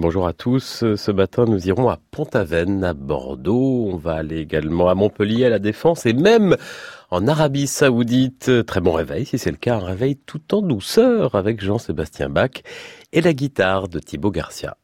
Bonjour à tous. Ce matin, nous irons à Pont-Aven, à Bordeaux. On va aller également à Montpellier, à la Défense et même en Arabie Saoudite. Très bon réveil, si c'est le cas, un réveil tout en douceur avec Jean-Sébastien Bach et la guitare de Thibaut Garcia.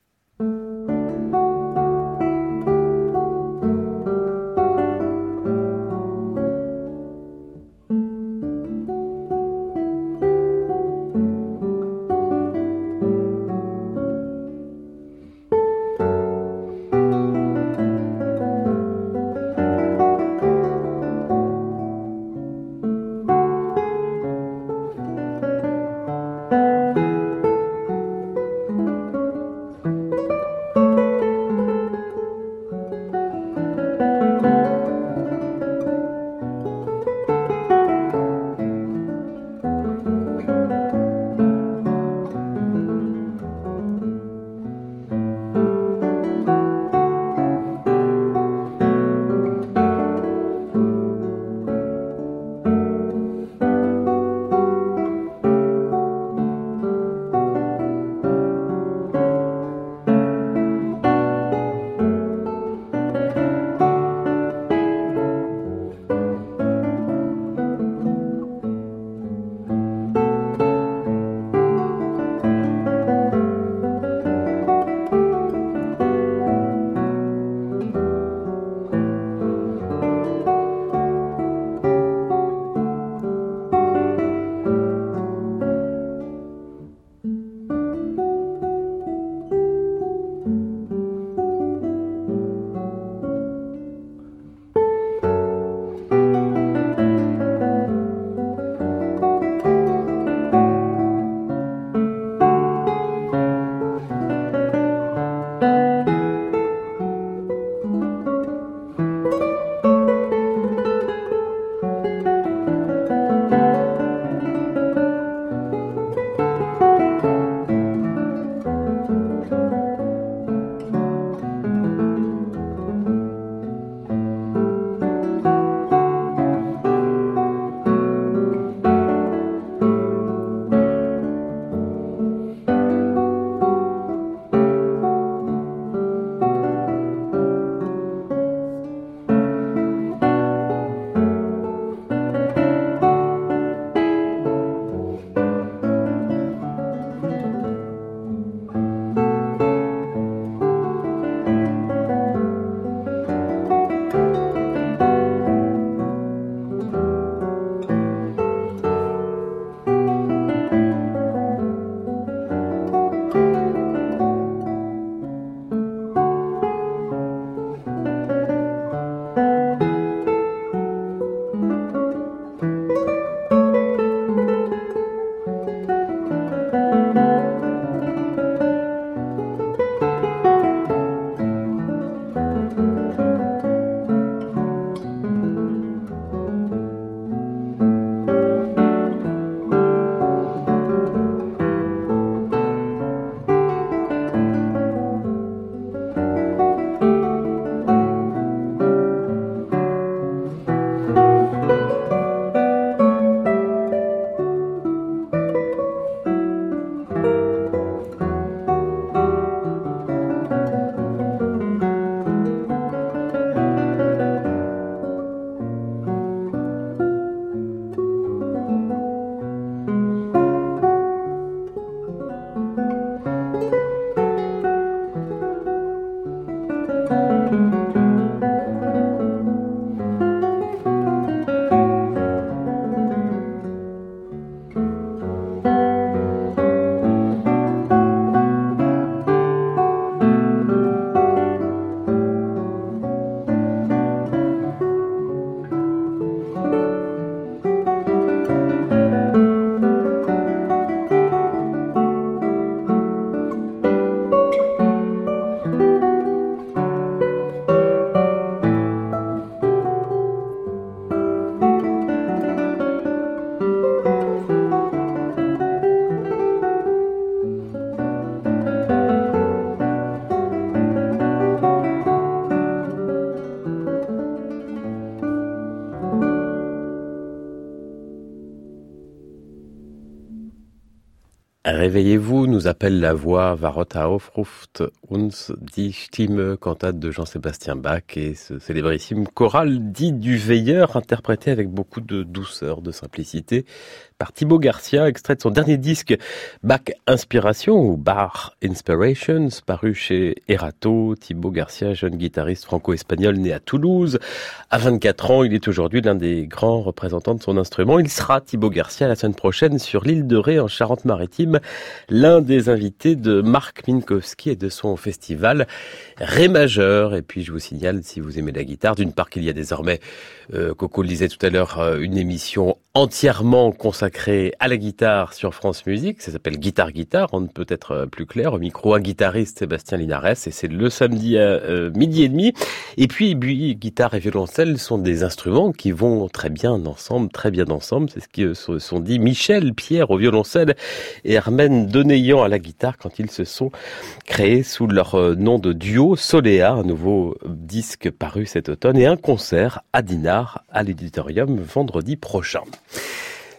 Réveillez-vous, nous appelle la voix, Varot aufruft uns die Stimme, cantate de Jean-Sébastien Bach et ce célébrissime choral dit du veilleur, interprété avec beaucoup de douceur, de simplicité, par Thibaut Garcia, extrait de son dernier disque Bach Inspiration ou Bach Inspirations, paru chez Erato. Thibaut Garcia, jeune guitariste franco-espagnol né à Toulouse. À 24 ans, il est aujourd'hui l'un des grands représentants de son instrument. Il sera Thibaut Garcia la semaine prochaine sur l'île de Ré en Charente-Maritime, l'un des invités de Marc Minkowski et de son festival Ré majeur. Et puis je vous signale, si vous aimez la guitare, d'une part qu'il y a désormais, euh, Coco le disait tout à l'heure, euh, une émission entièrement consacrée à la guitare sur France Musique. Ça s'appelle Guitare Guitare, on ne peut être euh, plus clair. Au micro, un guitariste, Sébastien Linares, et c'est le samedi à midi et demi. Et puis, guitare et violoncelle sont des instruments qui vont très bien ensemble, très bien ensemble. C'est ce qui se sont dit Michel Pierre au violoncelle et Hermène Donéant à la guitare quand ils se sont créés sous leur euh, nom de duo Soléa, un nouveau disque paru cet automne et un concert à Dinard à l'éditorium vendredi prochain.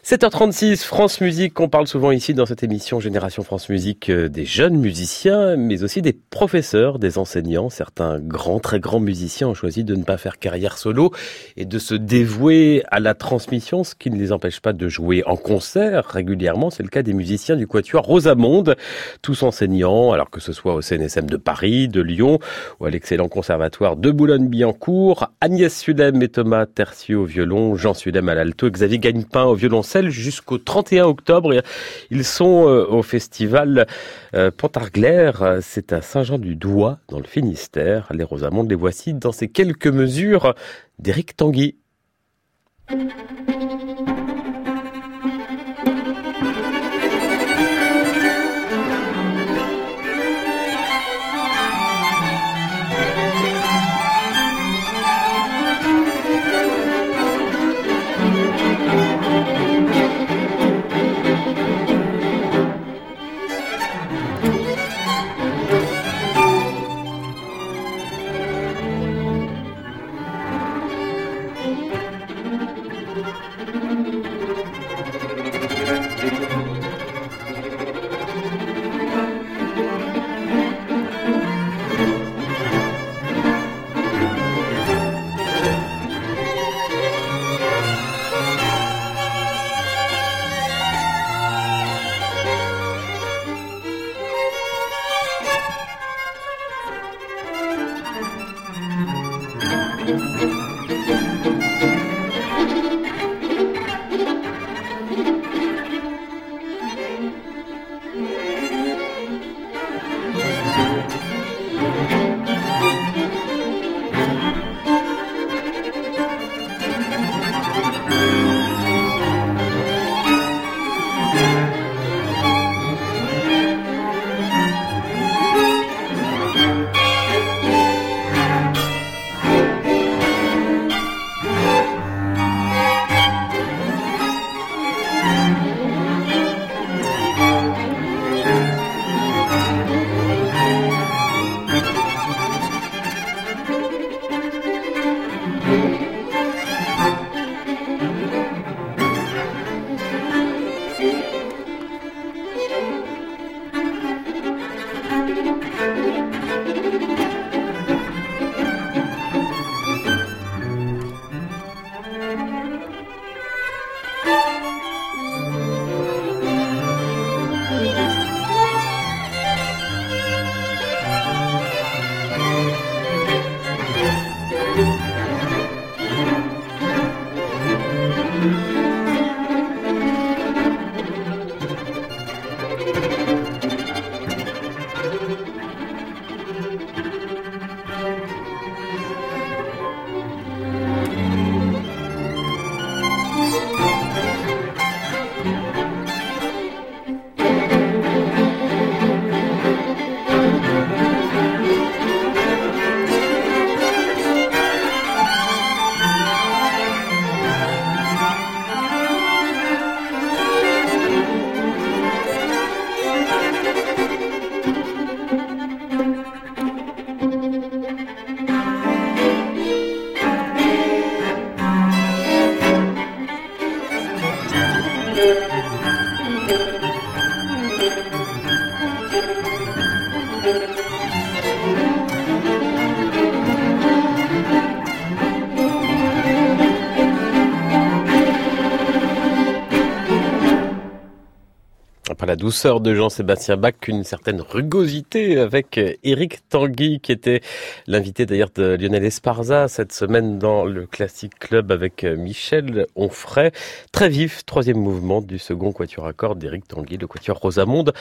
7h36, France Musique, on parle souvent ici dans cette émission Génération France Musique euh, des jeunes musiciens, mais aussi des professeurs, des enseignants. Certains grands, très grands musiciens ont choisi de ne pas faire carrière solo et de se dévouer à la transmission, ce qui ne les empêche pas de jouer en concert régulièrement. C'est le cas des musiciens du Quatuor Rosamonde, tous enseignants, alors que ce soit au CNSM de Paris, de Lyon ou à l'excellent conservatoire de Boulogne-Billancourt. Agnès Sudem et Thomas Tertieux au violon, Jean Sudem à l'alto, Xavier Gagnepin au violoncelle jusqu'au 31 octobre. Ils sont euh, au festival euh, Pantarglaire, c'est à Saint-Jean-du-Doigt, dans le Finistère. Les Rosamondes, les voici dans ces quelques mesures d'Éric Tanguy. Douceur de Jean-Sébastien Bach qu'une certaine rugosité avec Eric Tanguy qui était l'invité d'ailleurs de Lionel Esparza cette semaine dans le Classic Club avec Michel Onfray. Très vif, troisième mouvement du second quatuor à cordes d'Eric Tanguy, le quatuor Rosamonde,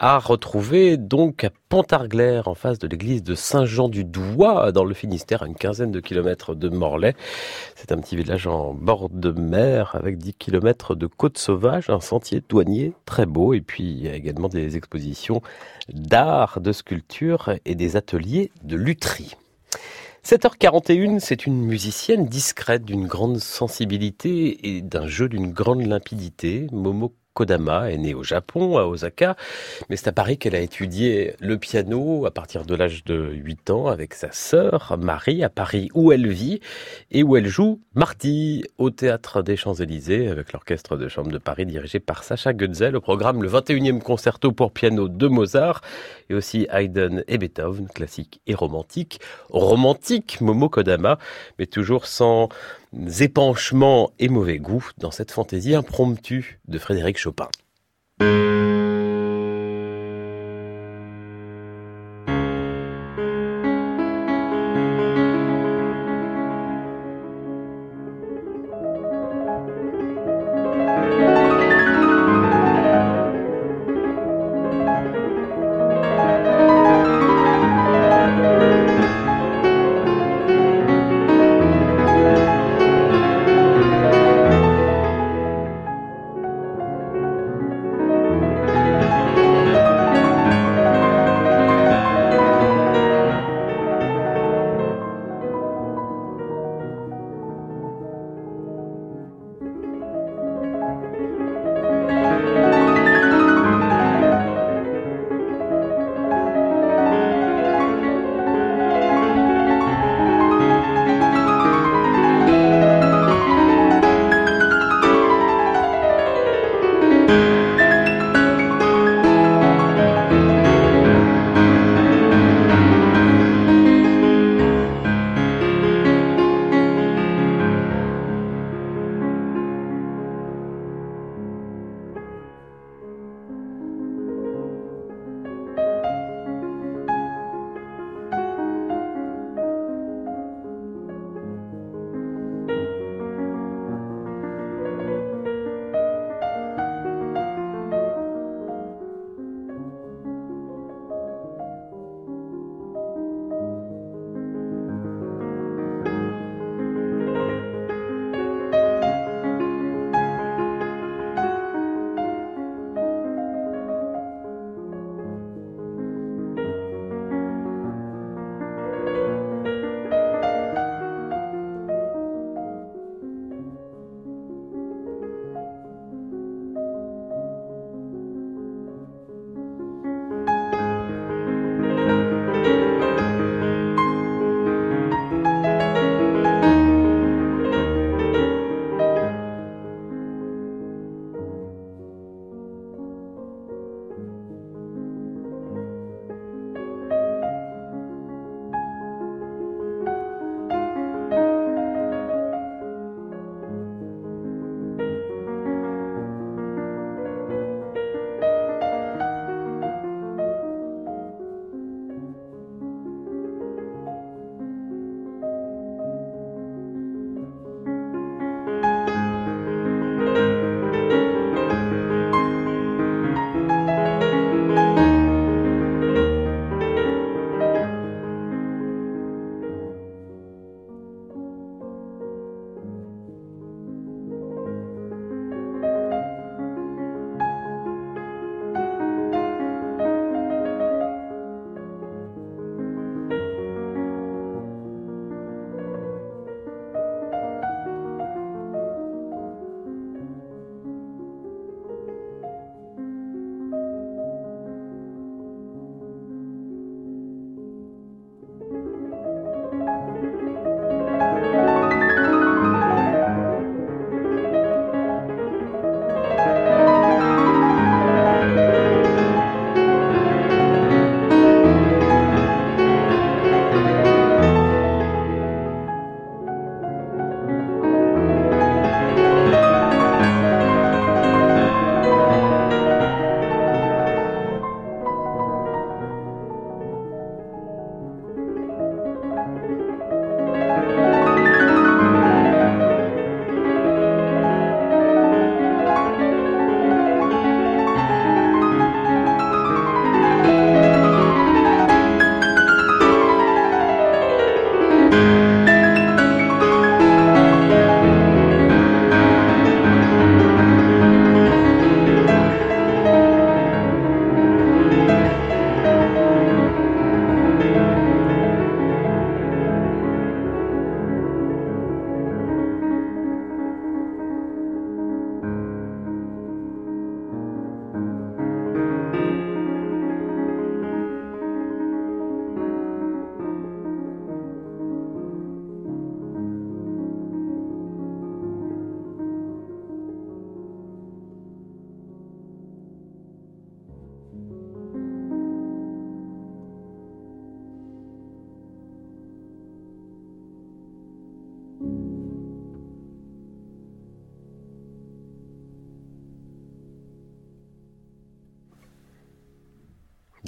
a retrouvé donc à Pontarglère en face de l'église de Saint-Jean-du-Doigt dans le Finistère à une quinzaine de kilomètres de Morlaix. C'est un petit village en bord de mer avec 10 kilomètres de côte sauvage, un sentier douanier très beau et puis il y a également des expositions d'art, de sculpture et des ateliers de lutherie. 7h41, c'est une musicienne discrète d'une grande sensibilité et d'un jeu d'une grande limpidité. Momo Kodama est née au Japon, à Osaka, mais c'est à Paris qu'elle a étudié le piano à partir de l'âge de 8 ans avec sa sœur Marie à Paris où elle vit et où elle joue mardi au théâtre des Champs-Élysées avec l'orchestre de chambre de Paris dirigé par Sacha Goetzel au programme le 21e concerto pour piano de Mozart et aussi Haydn et Beethoven, classique et romantique. Romantique Momo Kodama, mais toujours sans épanchement et mauvais goût dans cette fantaisie impromptue de Frédéric Chopin.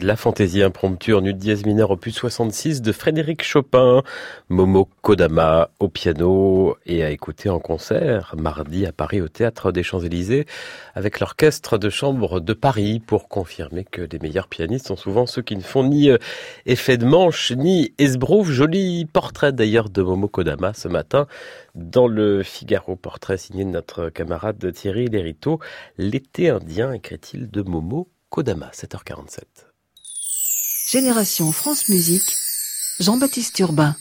La fantaisie impromptue en ut dièse mineur opus 66 de Frédéric Chopin, Momo Kodama au piano et à écouter en concert mardi à Paris au Théâtre des Champs-Élysées avec l'Orchestre de Chambre de Paris pour confirmer que les meilleurs pianistes sont souvent ceux qui ne font ni euh, effet de manche ni esbrouf. Joli portrait d'ailleurs de Momo Kodama ce matin dans le Figaro, portrait signé de notre camarade Thierry Lériteau. L'été indien, écrit-il de Momo Kodama, 7h47. Génération France Musique, Jean-Baptiste Urbain.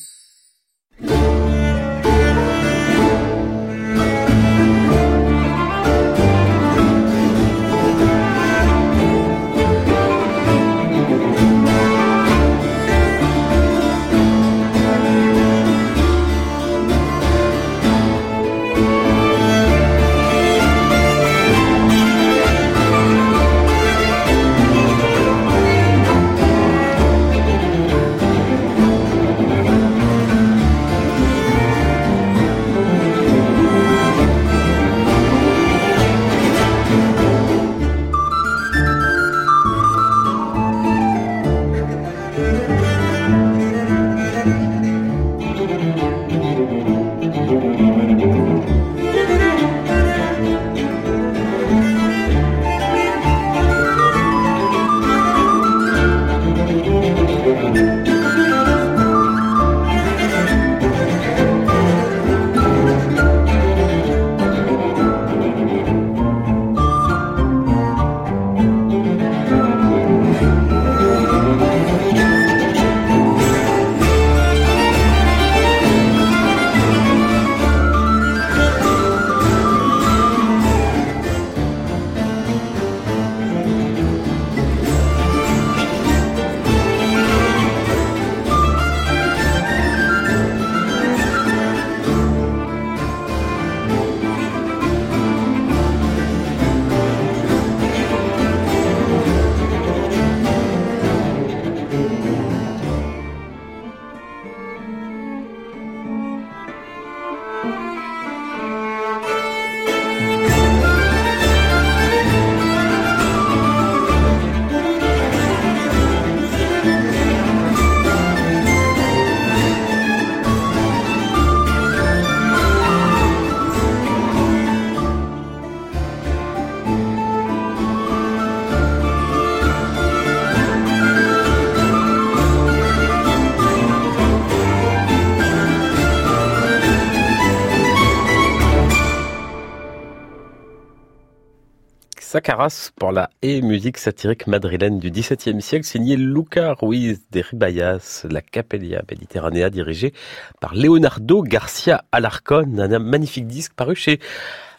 Sacaras pour la et musique satirique madrilène du XVIIe siècle, signé Luca Ruiz de Ribayas, la Capella Mediterranea, dirigée par Leonardo Garcia Alarcón, un magnifique disque paru chez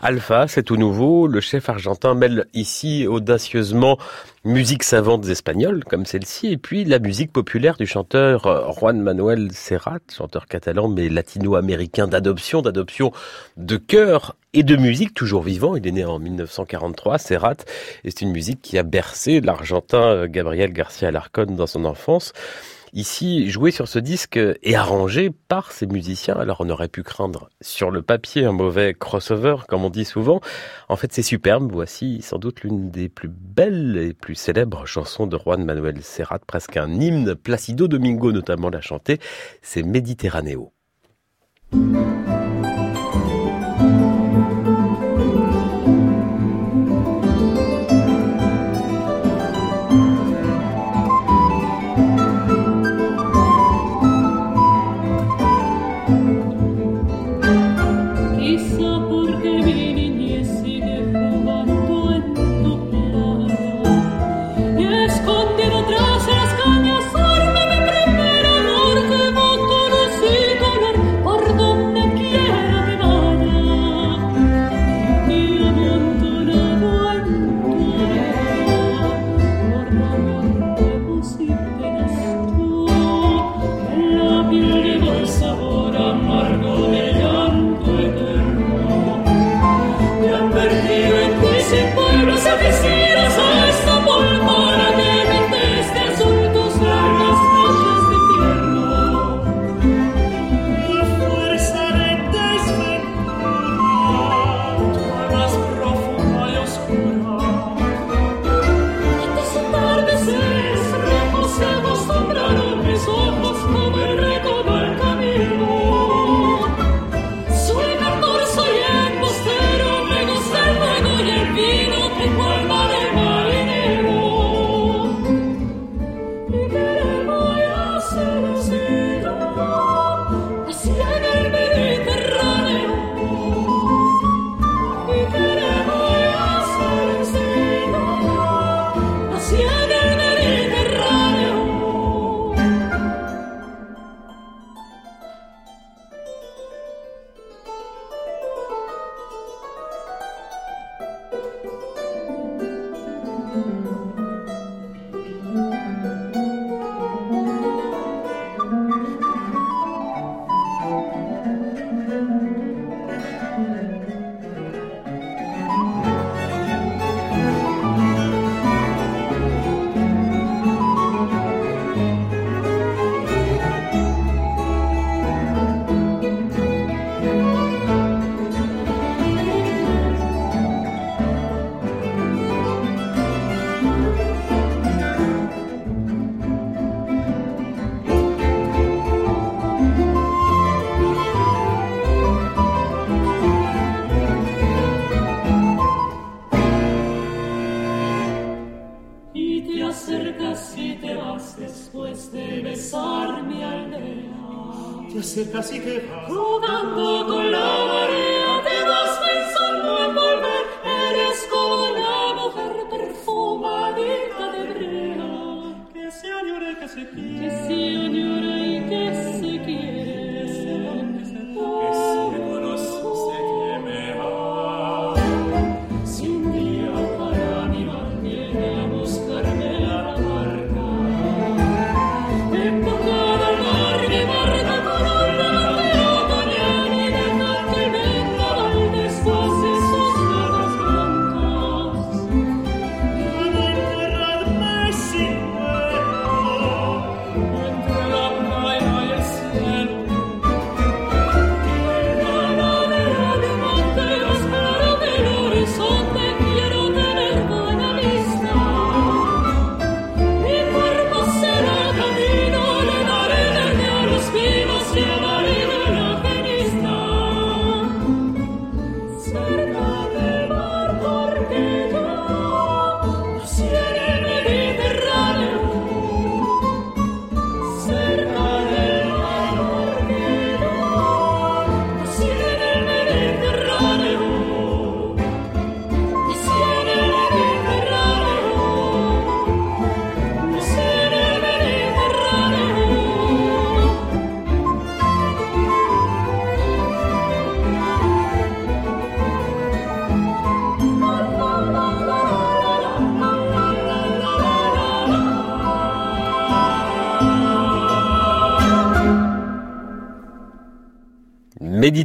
Alpha, c'est tout nouveau. Le chef argentin mêle ici audacieusement musique savante espagnole, comme celle-ci, et puis la musique populaire du chanteur euh, Juan Manuel Serrat, chanteur catalan mais latino-américain d'adoption, d'adoption de cœur et de musique toujours vivant. Il est né en 1943, Serrat, et c'est une musique qui a bercé l'Argentin euh, Gabriel Garcia Alarcón dans son enfance ici joué sur ce disque et arrangé par ces musiciens. Alors on aurait pu craindre sur le papier un mauvais crossover, comme on dit souvent. En fait, c'est superbe. Voici sans doute l'une des plus belles et plus célèbres chansons de Juan Manuel Serrat, presque un hymne. Placido Domingo notamment l'a chanté. C'est Méditerranéo.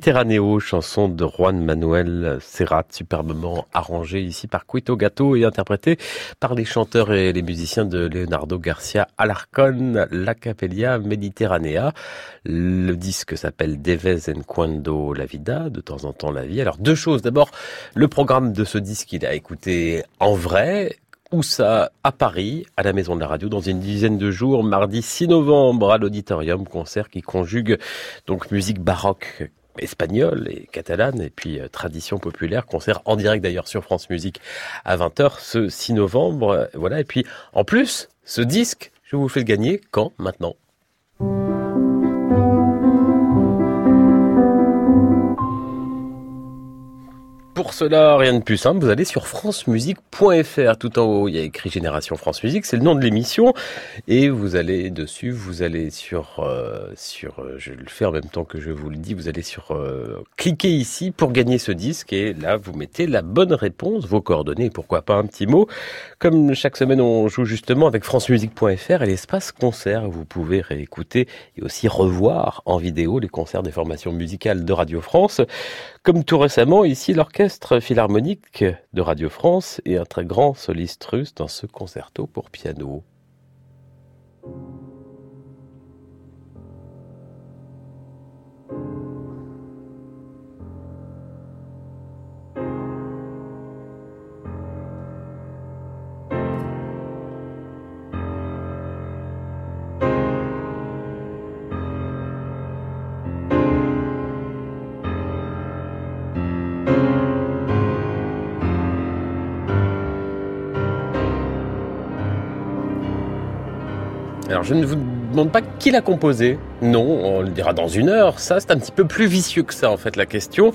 Méditerranéo, chanson de Juan Manuel Serrat, superbement arrangée ici par Cuito Gato et interprétée par les chanteurs et les musiciens de Leonardo Garcia Alarcón, La Capella Mediterranea. Le disque s'appelle De vez en cuando la vida, de temps en temps la vie. Alors deux choses. D'abord, le programme de ce disque, il a écouté en vrai, où ça? À Paris, à la Maison de la Radio, dans une dizaine de jours, mardi 6 novembre, à l'Auditorium, concert qui conjugue donc musique baroque espagnole et catalane et puis euh, tradition populaire, concert en direct d'ailleurs sur France Musique à 20h ce 6 novembre. Euh, Voilà, et puis en plus, ce disque, je vous le fais gagner quand? Maintenant. Pour cela, rien de plus simple, vous allez sur francemusique.fr. Tout en haut, il y a écrit Génération France Musique, c'est le nom de l'émission. Et vous allez dessus, vous allez sur, euh, sur, euh, je le fais en même temps que je vous le dis, vous allez sur, euh, cliquer ici pour gagner ce disque. Et là, vous mettez la bonne réponse, vos coordonnées, pourquoi pas un petit mot. Comme chaque semaine, on joue justement avec francemusique.fr et l'espace concert. Vous pouvez réécouter et aussi revoir en vidéo les concerts des formations musicales de Radio France. Comme tout récemment, ici, l'orchestre philharmonique de Radio France et un très grand soliste russe dans ce concerto pour piano. Je ne vous demande pas qui l'a composé. Non, on le dira dans une heure. Ça, c'est un petit peu plus vicieux que ça en fait la question.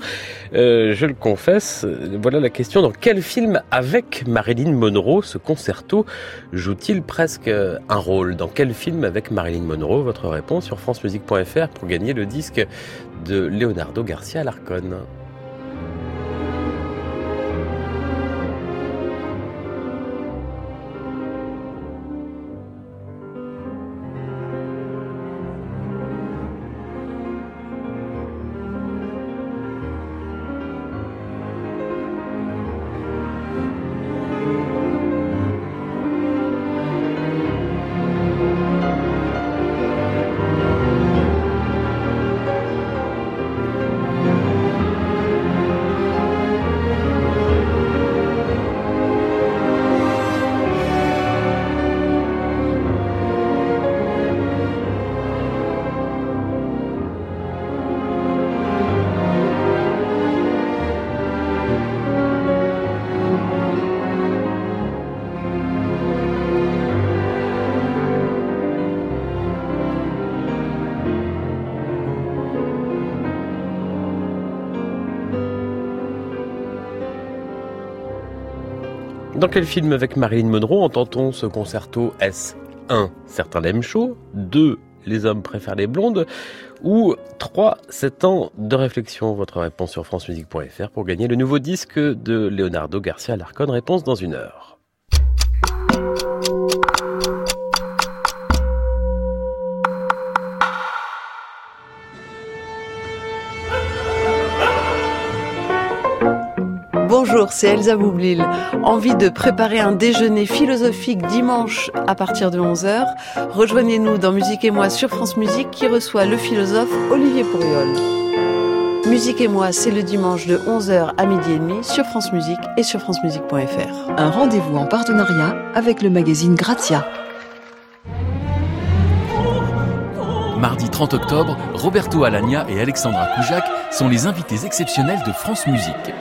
Euh, je le confesse. Voilà la question. Dans quel film avec Marilyn Monroe ce concerto joue-t-il presque un rôle? Dans quel film avec Marilyn Monroe? Votre réponse sur francemusique.fr pour gagner le disque de Leonardo Garcia Alarcón. Dans quel film avec Marilyn Monroe entend-on ce concerto S1 Certains l'aiment chaud 2 Les hommes préfèrent les blondes ou 3 7 ans de réflexion Votre réponse sur francemusique.fr pour gagner le nouveau disque de Leonardo Garcia Larcon. Réponse dans une heure. Bonjour, c'est Elsa Boublil. Envie de préparer un déjeuner philosophique dimanche à partir de 11h Rejoignez-nous dans Musique et moi sur France Musique qui reçoit le philosophe Olivier Pourriol. Musique et moi, c'est le dimanche de 11h à midi et demi sur France Musique et sur francemusique.fr. Un rendez-vous en partenariat avec le magazine Grazia. Mardi 30 octobre, Roberto Alagna et Alexandra Kujak sont les invités exceptionnels de France Musique.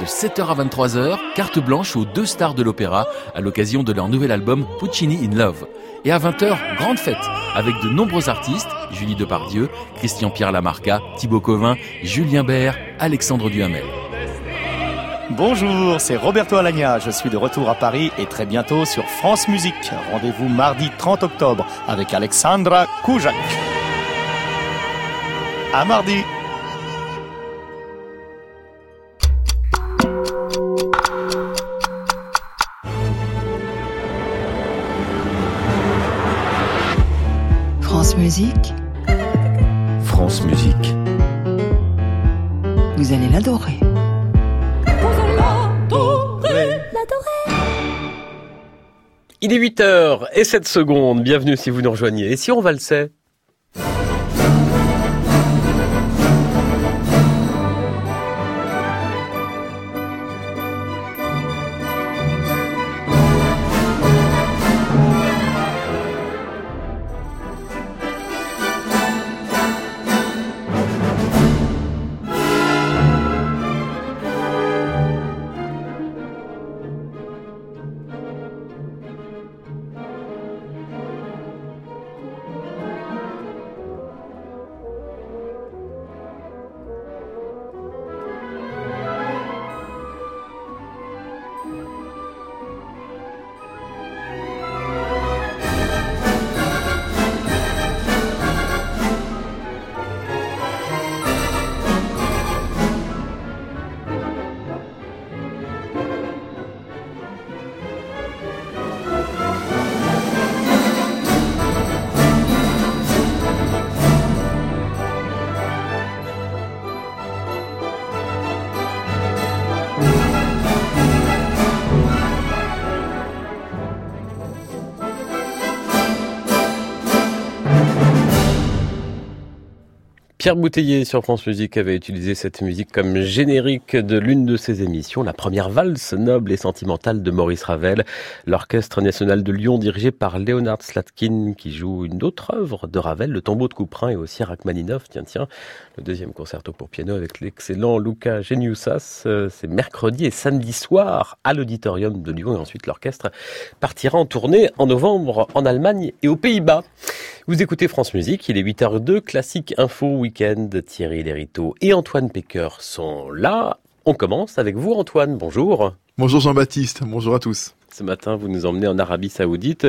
De 7h à 23h, carte blanche aux deux stars de l'opéra à l'occasion de leur nouvel album Puccini in Love. Et à 20h, grande fête, avec de nombreux artistes, Julie Depardieu, Christian-Pierre Lamarca, Thibaut Covin, Julien Bert, Alexandre Duhamel. Bonjour, c'est Roberto Alagna. Je suis de retour à Paris et très bientôt sur France Musique. Rendez-vous mardi 30 octobre avec Alexandra Kujak. À mardi. Musique, France Musique. vous allez l'adorer. Il est 8h et 7 secondes. Bienvenue si vous nous rejoignez. Et si on valsait? Pierre Bouteiller sur France Musique avait utilisé cette musique comme générique de l'une de ses émissions, la première valse noble et sentimentale de Maurice Ravel, l'Orchestre national de Lyon dirigé par Leonard Slatkin qui joue une autre œuvre de Ravel, le tombeau de Couperin et aussi Rachmaninoff, tiens tiens, le deuxième concerto pour piano avec l'excellent Luca Geniusas, Euh, c'est mercredi et samedi soir à l'auditorium de Lyon et ensuite l'orchestre partira en tournée en novembre en Allemagne et aux Pays-Bas. Vous écoutez France Musique, il est 8h02, classique info week-end. Thierry Lériteau et Antoine Pecker sont là. On commence avec vous Antoine, bonjour. Bonjour Jean-Baptiste, bonjour à tous. Ce matin, vous nous emmenez en Arabie Saoudite.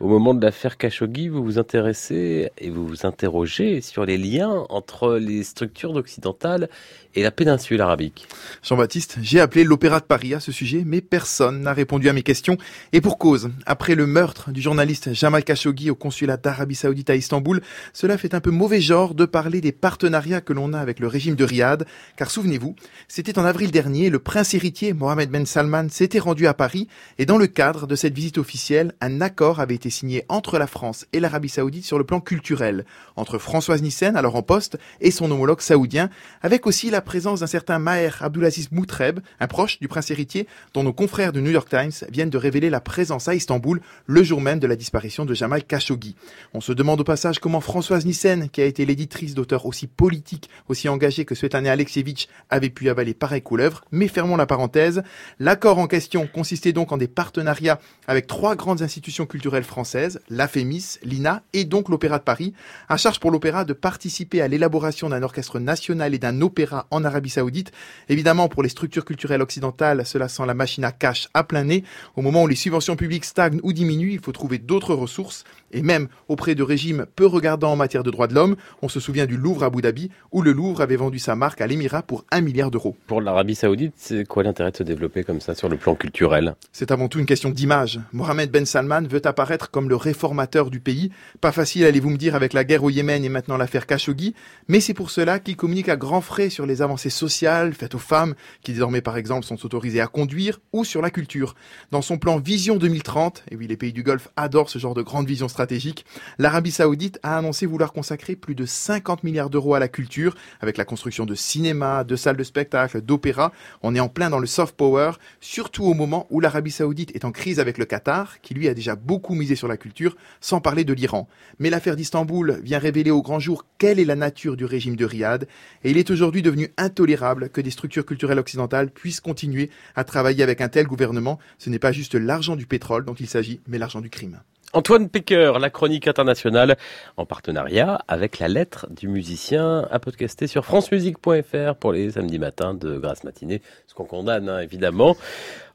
Au moment de l'affaire Khashoggi, vous vous intéressez et vous vous interrogez sur les liens entre les structures occidentales et la péninsule arabique. Jean-Baptiste, j'ai appelé l'Opéra de Paris à ce sujet, mais personne n'a répondu à mes questions. Et pour cause, après le meurtre du journaliste Jamal Khashoggi au consulat d'Arabie Saoudite à Istanbul, cela fait un peu mauvais genre de parler des partenariats que l'on a avec le régime de Riyad, car souvenez-vous, c'était en avril dernier, le prince héritier Mohamed Ben Salman s'était rendu à Paris, et dans le cadre de cette visite officielle, un accord avait été signé entre la France et l'Arabie Saoudite sur le plan culturel, entre Françoise Nissen, alors en poste, et son homologue saoudien, avec aussi la présence d'un certain Maher Abdulaziz Moutreb, un proche du prince héritier, dont nos confrères du New York Times viennent de révéler la présence à Istanbul le jour même de la disparition de Jamal Khashoggi. On se demande au passage comment Françoise Nissen, qui a été l'éditrice d'auteurs aussi politiques, aussi engagés que Svetlana Alexievitch, avait pu avaler pareille couleuvre, mais fermons la parenthèse. L'accord en question consistait donc en des partenariats avec trois grandes institutions culturelles françaises françaises, la FEMIS, l'INA et donc l'Opéra de Paris. À charge pour l'opéra de participer à l'élaboration d'un orchestre national et d'un opéra en Arabie Saoudite. Évidemment, pour les structures culturelles occidentales, cela sent la machine à cash à plein nez. Au moment où les subventions publiques stagnent ou diminuent, il faut trouver d'autres ressources. Et même auprès de régimes peu regardants en matière de droits de l'homme, on se souvient du Louvre à Abu Dhabi, où le Louvre avait vendu sa marque à l'Émirat pour un milliard d'euros. Pour l'Arabie Saoudite, c'est quoi l'intérêt de se développer comme ça sur le plan culturel? C'est avant tout une question d'image. Mohamed Ben Salman veut apparaître comme le réformateur du pays. Pas facile, allez-vous me dire, avec la guerre au Yémen et maintenant l'affaire Khashoggi, mais c'est pour cela qu'il communique à grands frais sur les avancées sociales faites aux femmes, qui désormais par exemple sont autorisées à conduire, ou sur la culture. Dans son plan Vision 2030, et oui les pays du Golfe adorent ce genre de grande vision stratégique, l'Arabie Saoudite a annoncé vouloir consacrer plus de 50 milliards d'euros à la culture, avec la construction de cinéma, de salles de spectacle, d'opéra. On est en plein dans le soft power, surtout au moment où l'Arabie Saoudite est en crise avec le Qatar, qui lui a déjà beaucoup misé sur la culture, sans parler de l'Iran. Mais l'affaire d'Istanbul vient révéler au grand jour quelle est la nature du régime de Riyad, et il est aujourd'hui devenu intolérable que des structures culturelles occidentales puissent continuer à travailler avec un tel gouvernement. Ce n'est pas juste l'argent du pétrole dont il s'agit, mais l'argent du crime. Antoine Pecker, la chronique internationale, en partenariat avec la lettre du musicien, à podcaster sur francemusique.fr pour les samedis matins de Grâce Matinée, ce qu'on condamne hein, évidemment.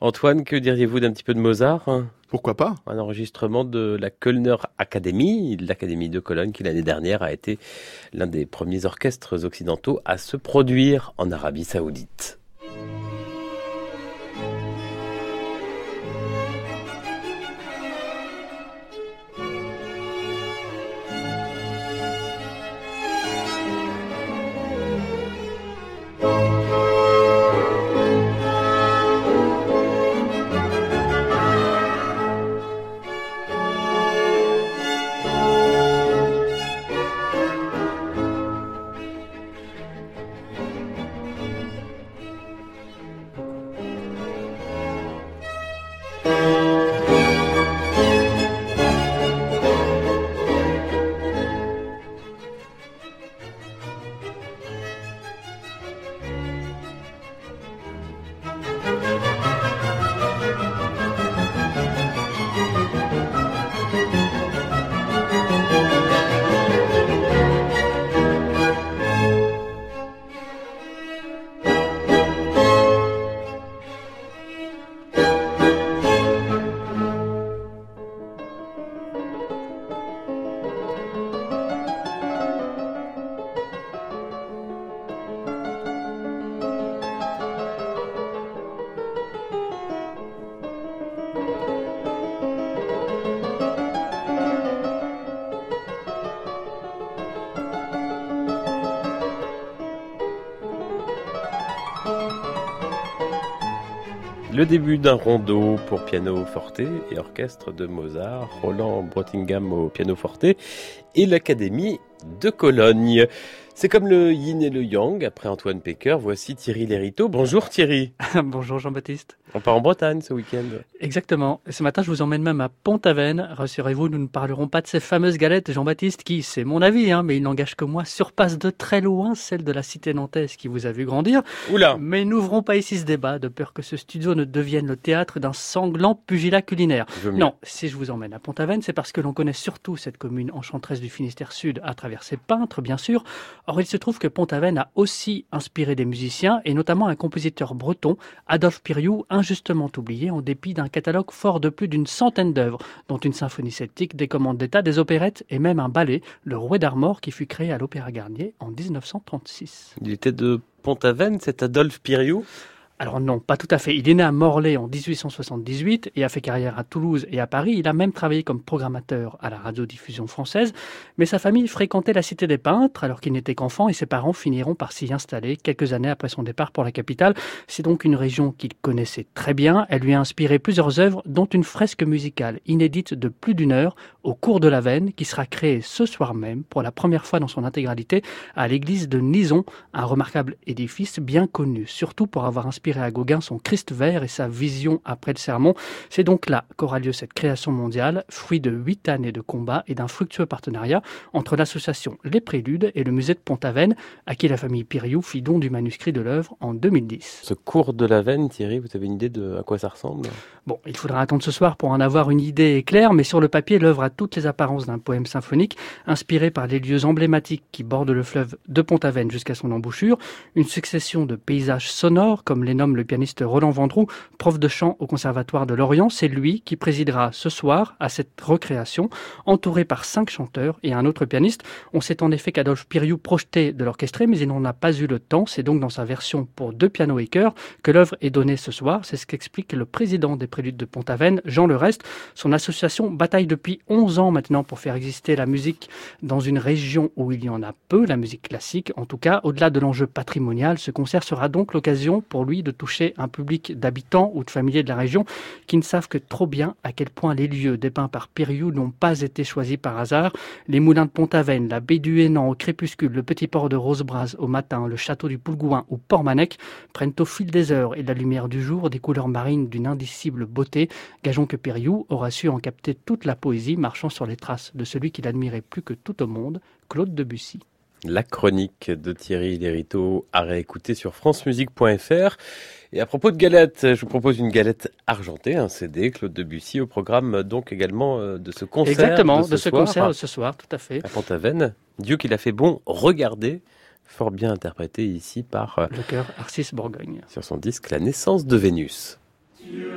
Antoine, que diriez-vous d'un petit peu de Mozart hein? Pourquoi pas? Un enregistrement de la Kölner Academy, l'Académie de Cologne, qui l'année dernière a été l'un des premiers orchestres occidentaux à se produire en Arabie Saoudite. Le début d'un rondeau pour piano forte et orchestre de Mozart, Roland Brottingham au piano forte et l'Académie de Cologne. C'est comme le yin et le yang, après Antoine Pecker, voici Thierry Lériteau. Bonjour Thierry. Bonjour Jean-Baptiste. On part en Bretagne ce week-end. Exactement. Ce matin, je vous emmène même à Pont-Aven. Rassurez-vous, nous ne parlerons pas de ces fameuses galettes, Jean-Baptiste, qui, c'est mon avis, hein, mais il n'engage que moi, surpasse de très loin celle de la cité nantaise qui vous a vu grandir. Oula Mais n'ouvrons pas ici ce débat, de peur que ce studio ne devienne le théâtre d'un sanglant pugilat culinaire. Non, si je vous emmène à Pont-Aven, c'est parce que l'on connaît surtout cette commune enchanteresse du Finistère Sud à travers ses peintres, bien sûr. Or, il se trouve que Pont-Aven a aussi inspiré des musiciens, et notamment un compositeur breton, Adolphe Piriou, injustement oublié en dépit d'un catalogue fort de plus d'une centaine d'œuvres, dont une symphonie celtique, des commandes d'État, des opérettes et même un ballet, le Rouet d'Armor, qui fut créé à l'Opéra Garnier en 1936. Il était de Pont-Aven, cet Adolphe Piriou? Alors non, pas tout à fait. Il est né à Morlaix en 1878 et a fait carrière à Toulouse et à Paris. Il a même travaillé comme programmateur à la radiodiffusion française. Mais sa famille fréquentait la Cité des Peintres alors qu'il n'était qu'enfant et ses parents finiront par s'y installer quelques années après son départ pour la capitale. C'est donc une région qu'il connaissait très bien. Elle lui a inspiré plusieurs œuvres, dont une fresque musicale inédite de plus d'une heure au cours de la Veine, qui sera créé ce soir même, pour la première fois dans son intégralité, à l'église de Nison, un remarquable édifice bien connu, surtout pour avoir inspiré à Gauguin son Christ vert et sa vision après le sermon. C'est donc là qu'aura lieu cette création mondiale, fruit de huit années de combat et d'un fructueux partenariat entre l'association Les Préludes et le musée de Pont-Aven, à qui la famille Piriou fit don du manuscrit de l'œuvre en 2010. Ce cours de la veine, Thierry, vous avez une idée de à quoi ça ressemble? Bon, il faudra attendre ce soir pour en avoir une idée claire, mais sur le papier, l'œuvre a toutes les apparences d'un poème symphonique, inspiré par les lieux emblématiques qui bordent le fleuve de Pont-Aven jusqu'à son embouchure, une succession de paysages sonores, comme les nomme le pianiste Roland Vendroux, prof de chant au Conservatoire de Lorient. C'est lui qui présidera ce soir à cette recréation, entouré par cinq chanteurs et un autre pianiste. On sait en effet qu'Adolphe Piriou projetait de l'orchestrer, mais il n'en a pas eu le temps. C'est donc dans sa version pour deux pianos et chœurs que l'œuvre est donnée ce soir. C'est ce qu'explique le président des Préludes de Pont-Aven, Jean Le Reste. Son association bataille depuis 11 ans maintenant pour faire exister la musique dans une région où il y en a peu, la musique classique. En tout cas, au-delà de l'enjeu patrimonial, ce concert sera donc l'occasion pour lui de toucher un public d'habitants ou de familiers de la région qui ne savent que trop bien à quel point les lieux dépeints par Périou n'ont pas été choisis par hasard. Les moulins de Pont-Aven, la baie du Hénan au crépuscule, le petit port de Rosebras au matin, le château du Poulgouin ou Port-Manec prennent au fil des heures et de la lumière du jour des couleurs marines d'une indicible beauté. Gageons que Périou aura su en capter toute la poésie marchant sur les traces de celui qu'il admirait plus que tout au monde, Claude Debussy. La chronique de Thierry Lériteau à réécouter sur francemusique.fr. Et à propos de galettes, je vous propose une galette argentée, un CD, Claude Debussy, au programme donc également euh, de ce concert. Exactement, de ce, de ce soir, concert de ce soir, tout à fait. À Pont-Aven. Dieu qu'il a fait bon, regardez. Fort bien interprété ici par, euh, Le chœur Arcis Bourgogne. sur son disque La naissance de Vénus. Dieu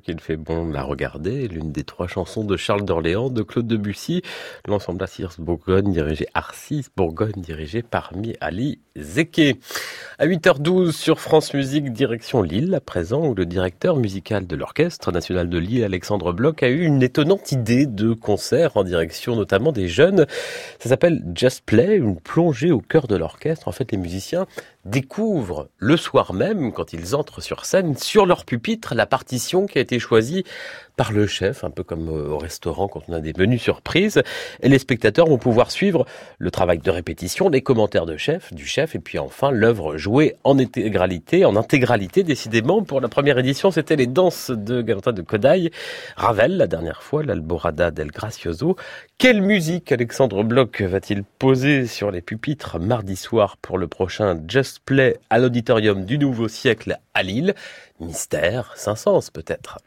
qu'il fait bon de la regarder, l'une des trois chansons de Charles d'Orléans, de Claude Debussy, l'ensemble Arcis Bourgogne dirigé, Arcis Bourgogne dirigé par Ali Zeke. À 8h12 sur France Musique, direction Lille, à présent, où le directeur musical de l'Orchestre national de Lille, Alexandre Bloch, a eu une étonnante idée de concert en direction notamment des jeunes. Ça s'appelle Just Play, une plongée au cœur de l'orchestre. En fait, les musiciens découvrent le soir même, quand ils entrent sur scène, sur leur pupitre, la partition qui a été choisie par le chef, un peu comme euh, au restaurant quand on a des menus surprises. Et les spectateurs vont pouvoir suivre le travail de répétition, les commentaires de chef, du chef, et puis enfin l'œuvre jouée en intégralité, en intégralité décidément. Pour la première édition, c'était les danses de Galantin de Kodaï, Ravel la dernière fois, l'Alborada del Gracioso. Quelle musique Alexandre Bloch va-t-il poser sur les pupitres mardi soir pour le prochain Just Play à l'auditorium du Nouveau Siècle à Lille? Mystère, Saint-Saëns peut-être.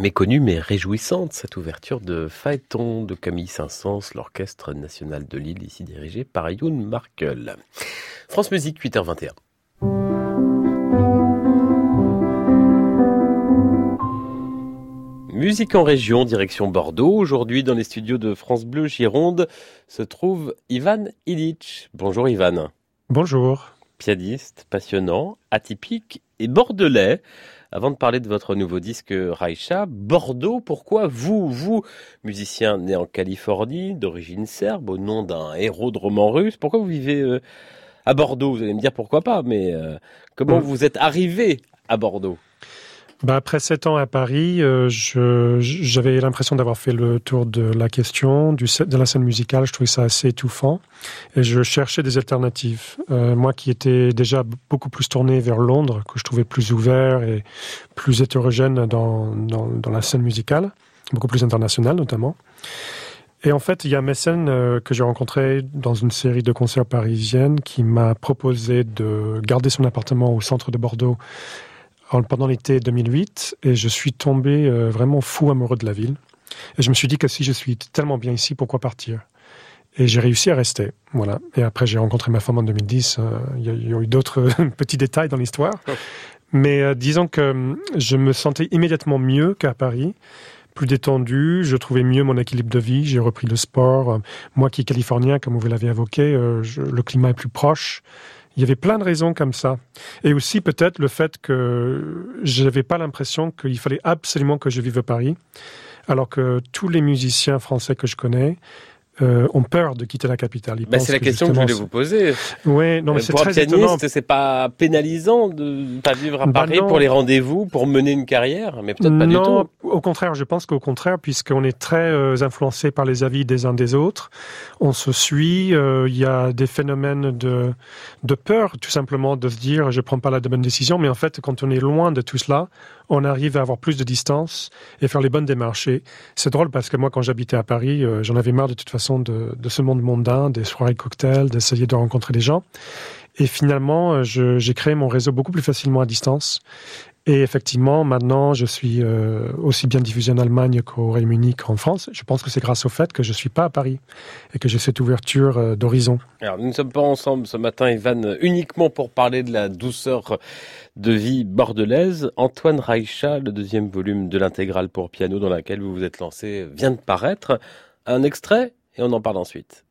Méconnue mais réjouissante, cette ouverture de Phaéton de Camille Saint-Saëns, l'Orchestre National de Lille, ici dirigé par Youn Markel. France Musique, 8h21. Musique en région, direction Bordeaux. Aujourd'hui, dans les studios de France Bleu Gironde, se trouve Ivan Illich. Bonjour Ivan. Bonjour. Pianiste, passionnant, atypique et bordelais. Avant de parler de votre nouveau disque Raïcha, Bordeaux, pourquoi vous, vous, musicien né en Californie, d'origine serbe, au nom d'un héros de roman russe, pourquoi vous vivez euh, à Bordeaux? Vous allez me dire pourquoi pas, mais euh, comment Mm. vous êtes arrivé à Bordeaux? Bah, après sept ans à Paris, euh, j'avais l'impression d'avoir fait le tour de la question, du, de la scène musicale. Je trouvais ça assez étouffant et je cherchais des alternatives. Euh, moi qui étais déjà beaucoup plus tourné vers Londres, que je trouvais plus ouvert et plus hétérogène dans, dans, dans la scène musicale, beaucoup plus internationale notamment. Et en fait, il y a mécène euh, que j'ai rencontré dans une série de concerts parisiennes qui m'a proposé de garder son appartement au centre de Bordeaux pendant l'été 2008 et je suis tombé euh, vraiment fou amoureux de la ville. Et je me suis dit que si je suis tellement bien ici, pourquoi partir? Et j'ai réussi à rester. Voilà. Et après, j'ai rencontré ma femme en 2010. euh, Il y, a- il y a eu d'autres petits détails dans l'histoire. Mais euh, disons que je me sentais immédiatement mieux qu'à Paris, plus détendu, je trouvais mieux mon équilibre de vie, j'ai repris le sport. Moi qui est californien, comme vous l'avez évoqué, euh, je- le climat est plus proche. Il y avait plein de raisons comme ça. Et aussi peut-être le fait que je n'avais pas l'impression qu'il fallait absolument que je vive à Paris, alors que tous les musiciens français que je connais euh, ont peur de quitter la capitale. Bah, C'est la question que je voulais vous poser. Ouais, non, mais Euh, pour un pianiste, c'est pas pénalisant de ne pas vivre à Bah Paris non. pour les rendez-vous, pour mener une carrière, mais peut-être pas du non, tout. au contraire, je pense qu'au contraire, puisqu'on est très euh, influencé par les avis des uns des autres, on se suit, euh, il y a des phénomènes de, de peur, tout simplement, de se dire je prends pas la bonne décision, mais en fait, quand on est loin de tout cela, on arrive à avoir plus de distance et faire les bonnes démarches. C'est drôle parce que moi, quand j'habitais à Paris, euh, j'en avais marre de toute façon de, ce monde mondain, des soirées cocktails, d'essayer de rencontrer des gens. Et finalement, euh, j'ai créé mon réseau beaucoup plus facilement à distance. Et effectivement, maintenant, je suis euh, aussi bien diffusé en Allemagne qu'au Royaume-Uni qu'en France. Je pense que c'est grâce au fait que je suis pas à Paris et que j'ai cette ouverture d'horizon. Alors, nous ne sommes pas ensemble ce matin, Ivan, uniquement pour parler de la douceur de vie bordelaise. Antoine Reicha, le deuxième volume de l'intégrale pour piano dans laquelle vous vous êtes lancé, vient de paraître. Un extrait et on en parle ensuite.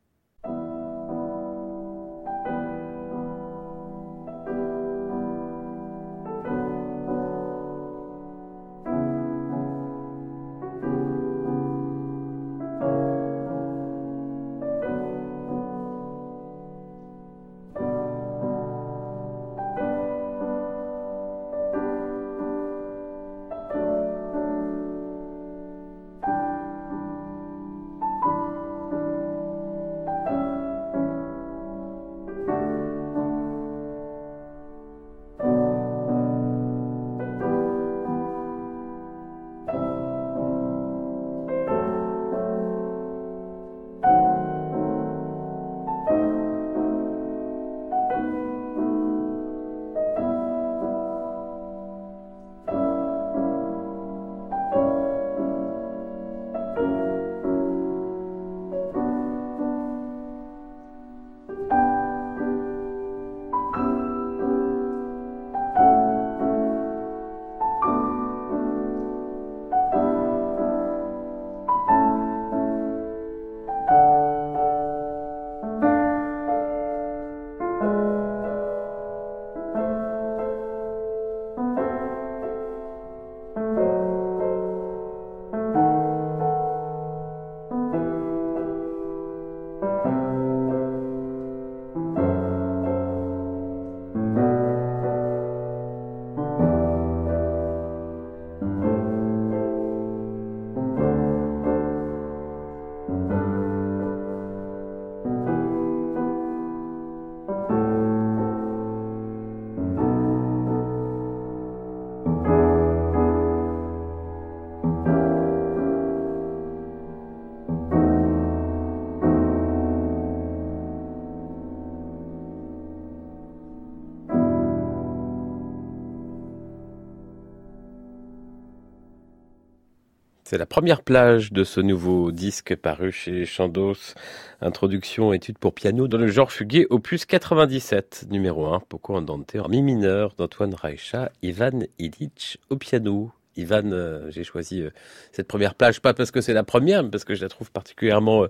C'est la première plage de ce nouveau disque paru chez Chandos. Introduction, étude pour piano dans le genre fugué, opus 97, numéro 1, Poco Andante en mi mineur d'Antoine Reicha, Ivan Illich au piano. Ivan, euh, j'ai choisi euh, cette première plage, pas parce que c'est la première, mais parce que je la trouve particulièrement euh,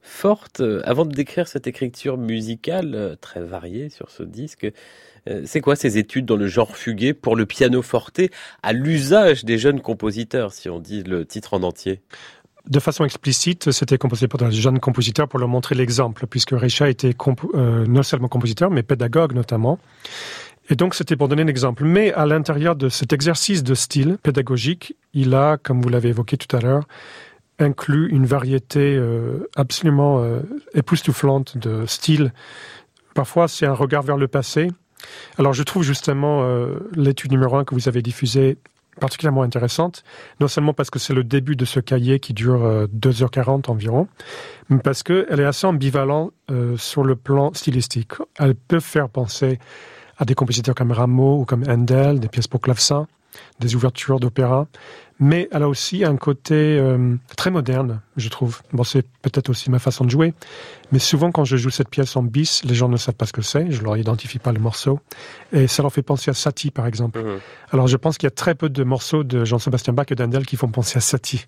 forte. Avant de décrire cette écriture musicale très variée sur ce disque, c'est quoi ces études dans le genre fugué pour le piano forte à l'usage des jeunes compositeurs, si on dit le titre en entier? De façon explicite, c'était composé par des jeunes compositeurs pour leur montrer l'exemple, puisque Reicha était non seulement compositeur, mais pédagogue notamment. Et donc, c'était pour donner un exemple. Mais à l'intérieur de cet exercice de style pédagogique, il a, comme vous l'avez évoqué tout à l'heure, inclus une variété euh, absolument euh, époustouflante de styles. Parfois, c'est un regard vers le passé. Alors, je trouve justement euh, l'étude numéro un que vous avez diffusée particulièrement intéressante, non seulement parce que c'est le début de ce cahier qui dure euh, 2h40 environ, mais parce qu'elle est assez ambivalente sur le plan stylistique. Elle peut faire penser à des compositeurs comme Rameau ou comme Handel, des pièces pour clavecin, des ouvertures d'opéra, mais elle a aussi un côté euh, très moderne, je trouve. Bon, c'est peut-être aussi ma façon de jouer, mais souvent quand je joue cette pièce en bis, les gens ne savent pas ce que c'est, je leur identifie pas le morceau, et ça leur fait penser à Satie, par exemple. Alors je pense qu'il y a très peu de morceaux de Jean-Sébastien Bach et d'Handel qui font penser à Satie.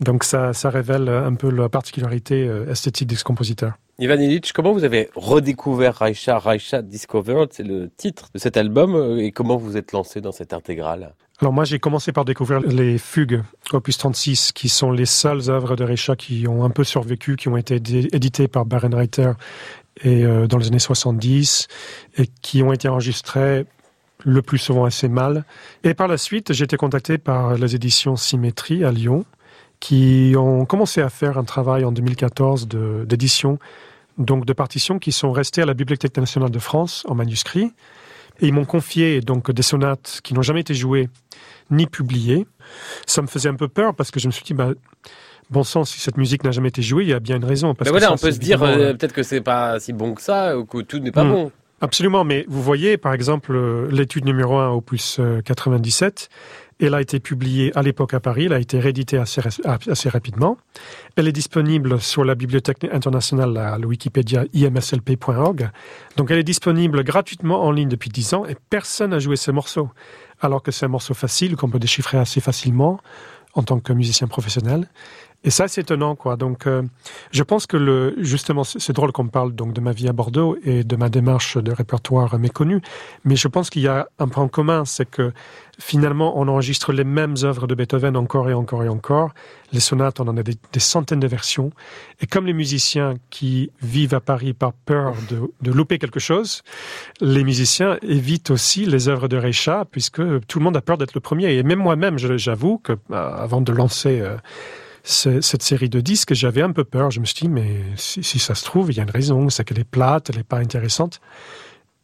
Donc ça, ça révèle un peu la particularité euh, esthétique de ce compositeur. Ivan Illich, comment vous avez redécouvert Raisha Raisha Discovered, c'est le titre de cet album, euh, et comment vous êtes lancé dans cette intégrale? Alors moi j'ai commencé par découvrir les fugues opus 36 qui sont les seules œuvres de Reicha qui ont un peu survécu, qui ont été édi- éditées par Barenreiter et euh, dans les années 70 et qui ont été enregistrées le plus souvent assez mal. Et par la suite, j'ai été contacté par les éditions Symétrie à Lyon qui ont commencé à faire un travail en 2014 de- d'édition donc de partitions qui sont restées à la Bibliothèque nationale de France en manuscrit. Et ils m'ont confié donc des sonates qui n'ont jamais été jouées ni publiées. Ça me faisait un peu peur parce que je me suis dit, bah, bon sang, si cette musique n'a jamais été jouée, il y a bien une raison. Parce que voilà, ça, on peut se dire euh, euh, peut-être que c'est pas si bon que ça, ou que tout n'est pas Hmm. bon. Absolument, mais vous voyez, par exemple, euh, l'étude numéro 1 opus euh, 97, elle a été publiée à l'époque à Paris, elle a été rééditée assez, ra- assez rapidement. Elle est disponible sur la Bibliothèque internationale, à le Wikipédia imslp.org. Donc elle est disponible gratuitement en ligne depuis 10 ans et personne n'a joué ces morceaux. Alors que c'est un morceau facile qu'on peut déchiffrer assez facilement en tant que musicien professionnel. Et ça, c'est étonnant, quoi. Donc, euh, je pense que le, justement, c'est drôle qu'on parle donc de ma vie à Bordeaux et de ma démarche de répertoire méconnu, mais je pense qu'il y a un point commun, c'est que finalement, on enregistre les mêmes œuvres de Beethoven encore et encore et encore. Les sonates, on en a des, centaines de versions. Et comme les musiciens qui vivent à Paris par peur de, louper quelque chose, les musiciens évitent aussi les œuvres de Reicha, puisque tout le monde a peur d'être le premier. Et même moi-même, j'avoue que euh, avant de lancer euh, ce- cette série de disques, j'avais un peu peur. Je me suis dit, mais si, ça se trouve, il y a une raison, c'est qu'elle est plate, elle n'est pas intéressante.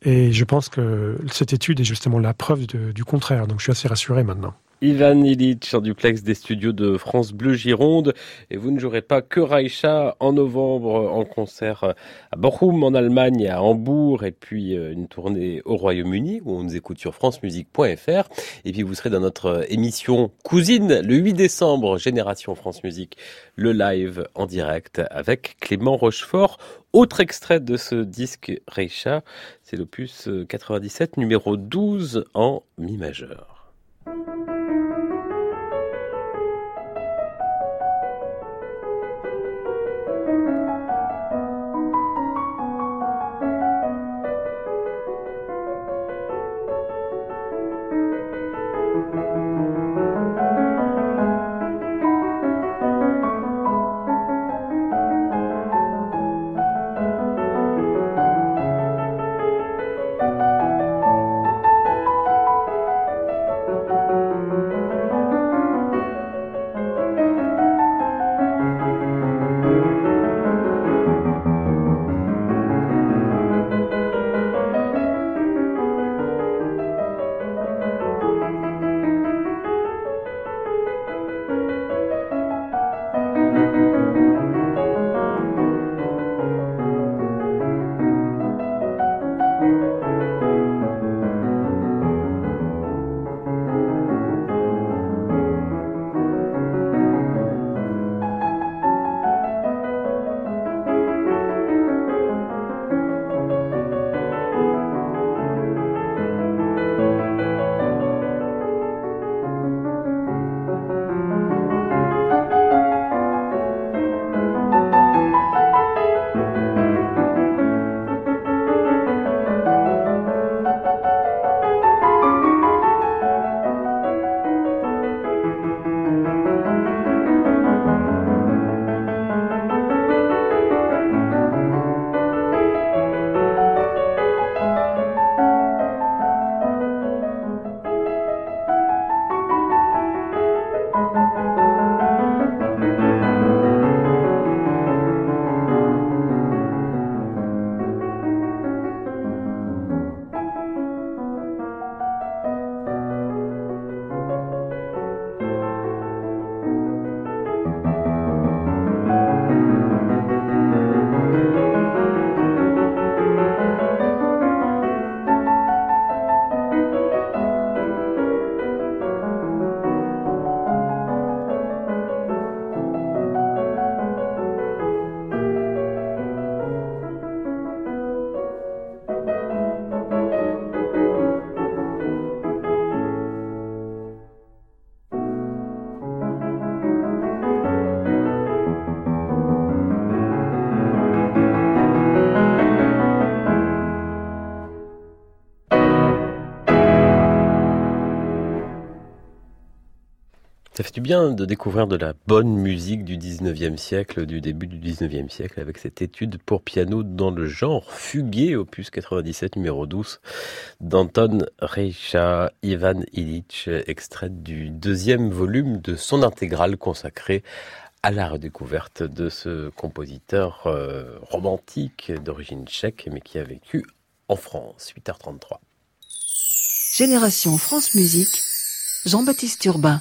Et je pense que cette étude est justement la preuve du contraire. Donc je suis assez rassuré maintenant. Ivan Illich en duplex des studios de France Bleu Gironde. Et vous ne jouerez pas que Raisha en novembre en concert à Bochum en Allemagne, à Hambourg, et puis euh, une tournée au Royaume-Uni où on nous écoute sur francemusique.fr. Et puis vous serez dans notre émission Cousine le 8 décembre, Génération France Musique, le live en direct avec Clément Rochefort. Autre extrait de ce disque Reisha, c'est l'opus 97 numéro 12 en mi majeur. De découvrir de la bonne musique du 19e siècle, du début du 19e siècle, avec cette étude pour piano dans le genre fugué, opus 97 numéro 12, d'Anton Reicha Ivan Illich, extrait du deuxième volume de son intégrale consacrée à la redécouverte de ce compositeur euh, romantique d'origine tchèque, mais qui a vécu en France. 8h33. Génération France Musique, Jean-Baptiste Urbain.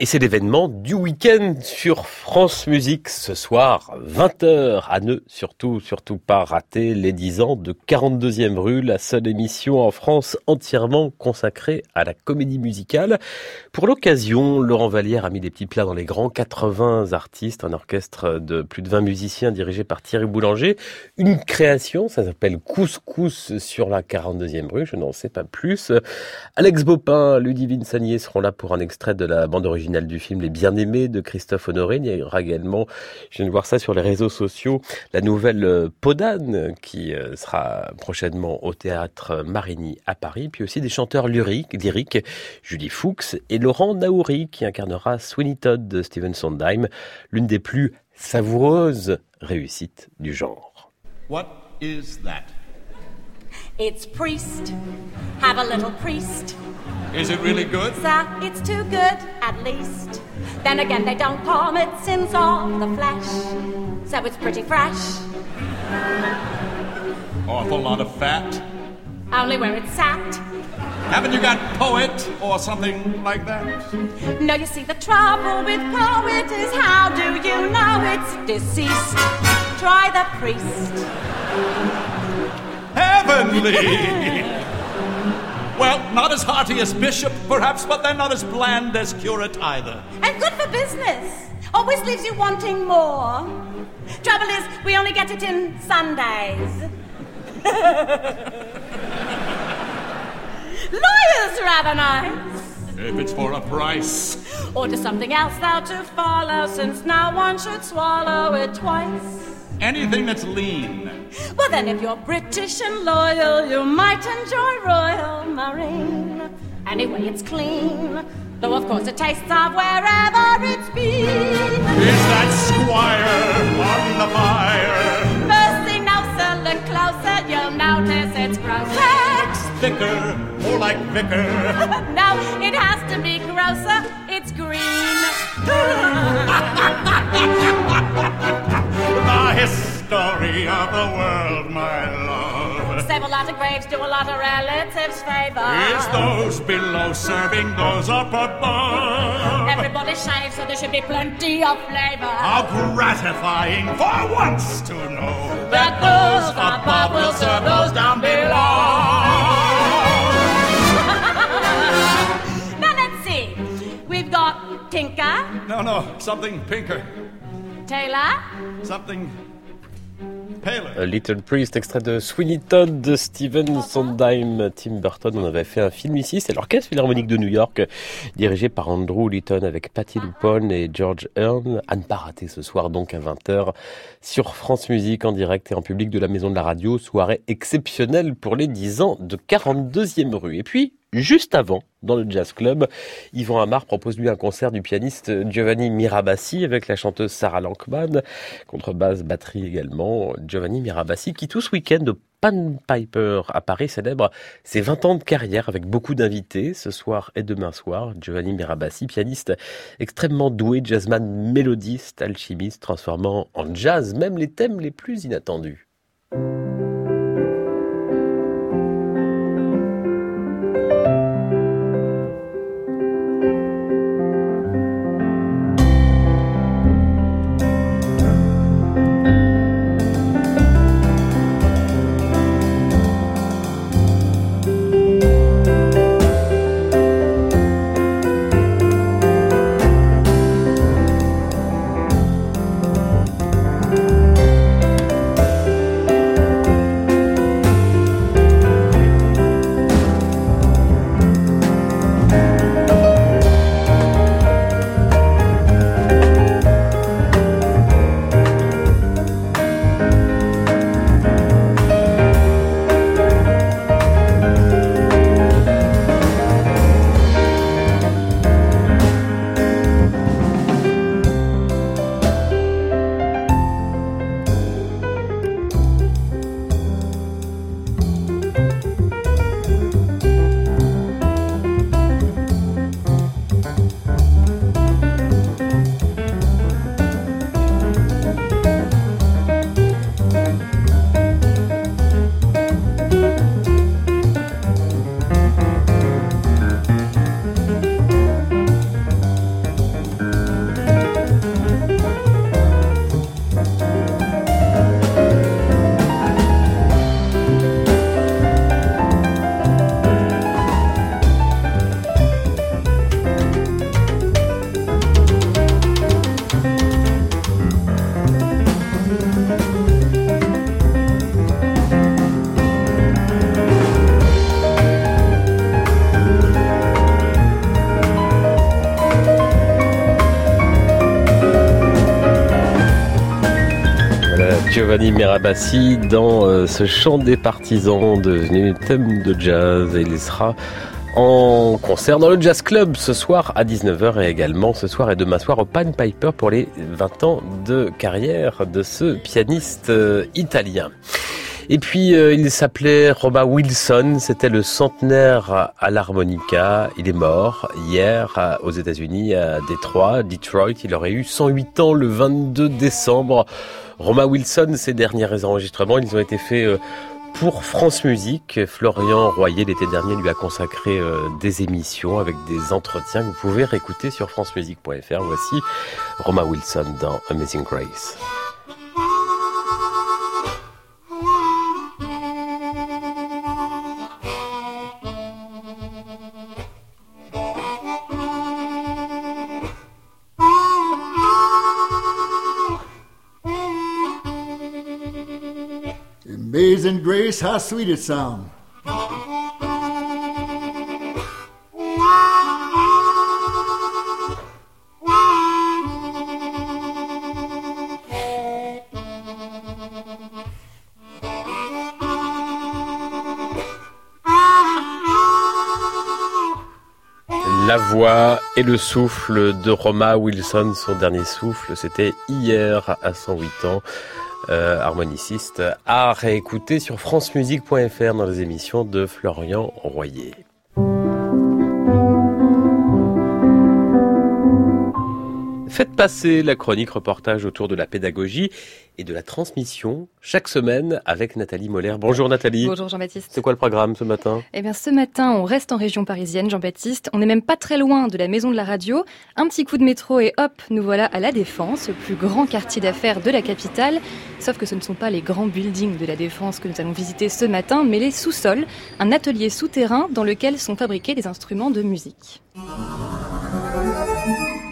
Et c'est l'événement du week-end sur France Musique ce soir, 20h, à ne surtout, surtout pas rater les 10 ans de 42e rue, la seule émission en France entièrement consacrée à la comédie musicale. Pour l'occasion, Laurent Vallière a mis des petits plats dans les grands, 80 artistes, un orchestre de plus de 20 musiciens dirigé par Thierry Boulanger, une création, ça s'appelle Couscous sur la 42e rue, je n'en sais pas plus. Alex Bopin, Ludivine Sagnier seront là pour un extrait de la bande originale du film Les Bien-Aimés de Christophe Honoré. Il y aura également, je viens de voir ça sur les réseaux sociaux, la nouvelle euh, Podane qui euh, sera prochainement au théâtre Marigny à Paris, puis aussi des chanteurs lyriques, lyriques Julie Fuchs et Laurent Naouri qui incarnera Sweeney Todd de Steven Sondheim, l'une des plus savoureuses réussites du genre. What is that? It's priest. Have a little priest. Is it really good? Sir, it's too good, at least. Then again, they don't palm it, sins of the flesh. So it's pretty fresh. Awful lot of fat. Only where it's sat. Haven't you got poet or something like that? No, you see, the trouble with poet is how do you know it's deceased? Try the priest. Heavenly! well, not as hearty as bishop, perhaps, but they're not as bland as curate either. And good for business. Always leaves you wanting more. Trouble is, we only get it in Sundays. Lawyers rather nice. If it's for a price. Order something else thou to follow, since now one should swallow it twice. Anything that's lean. Well, then, if you're British and loyal, you might enjoy Royal Marine. Anyway, it's clean. Though, of course, it tastes of wherever it's been. Is that squire on the fire? First thing, no, sir, look closer, you'll notice it's gross. Thicker, more like vicar. no, it has to be grosser, it's green. the history of the world, my love. Save a lot of graves, do a lot of relatives favor. Is those below serving those up above? Everybody shaves, so there should be plenty of flavor. How gratifying for once to know that those above will serve those down below. now let's see. We've got Tinker. No, no, something pinker. Taylor? Something paler. A Little Priest, extrait de Sweeney Todd de Steven Sondheim, Tim Burton. On avait fait un film ici, c'est l'Orchestre Philharmonique de New York, dirigé par Andrew Litton avec Patty Lupone et George Hearn. À ne pas rater ce soir donc à 20h sur France Musique en direct et en public de la Maison de la Radio. Soirée exceptionnelle pour les 10 ans de 42e rue. Et puis, Juste avant, dans le Jazz Club, Yvan Amar propose lui un concert du pianiste Giovanni Mirabassi avec la chanteuse Sarah Lankman, contrebasse, batterie également. Giovanni Mirabassi qui tout ce week-end Pan Piper à Paris célèbre ses 20 ans de carrière avec beaucoup d'invités ce soir et demain soir. Giovanni Mirabassi, pianiste extrêmement doué, jazzman mélodiste, alchimiste, transformant en jazz même les thèmes les plus inattendus. Dans euh, ce chant des partisans devenu thème de jazz il sera en concert dans le Jazz Club ce soir à 19h et également ce soir et demain soir au Pan Piper pour les 20 ans de carrière de ce pianiste euh, italien. Et puis euh, il s'appelait Roma Wilson, c'était le centenaire à l'harmonica. Il est mort hier à- aux États-Unis à Détroit, Detroit. Il aurait eu 108 ans le 22 décembre. Roma Wilson, ses derniers enregistrements, ils ont été faits euh, pour France Musique. Florian Royer l'été dernier lui a consacré euh, des émissions avec des entretiens que vous pouvez réécouter sur francemusique.fr. Voici Roma Wilson dans Amazing Grace. Amazing grace, how sweet it sounds. La voix et le souffle de Roma Wilson, son dernier souffle, c'était hier à 108 ans. Euh, harmoniciste à réécouter sur francemusique.fr dans les émissions de Florian Royer. Faites passer la chronique reportage autour de la pédagogie et de la transmission chaque semaine avec Nathalie Moller. Bonjour Nathalie. Bonjour Jean-Baptiste. C'est quoi le programme ce matin? Eh bien ce matin, on reste en région parisienne, Jean-Baptiste. On n'est même pas très loin de la maison de la radio. Un petit coup de métro et hop, nous voilà à La Défense, le plus grand quartier d'affaires de la capitale. Sauf que ce ne sont pas les grands buildings de La Défense que nous allons visiter ce matin, mais les sous-sols, un atelier souterrain dans lequel sont fabriqués des instruments de musique.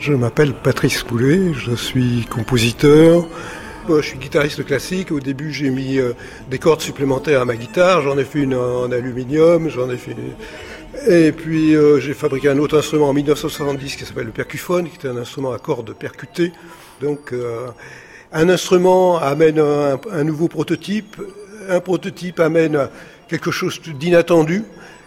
Je m'appelle Patrice Poulet, je suis compositeur. Je suis guitariste classique. Au début, j'ai mis euh, des cordes supplémentaires à ma guitare. J'en ai fait une en aluminium, j'en ai fait. Et puis, euh, j'ai fabriqué un autre instrument en 1970 qui s'appelle le percuphone, qui était un instrument à cordes percutées. Donc, euh, un instrument amène un nouveau prototype. Un prototype amène quelque chose d'inattendu.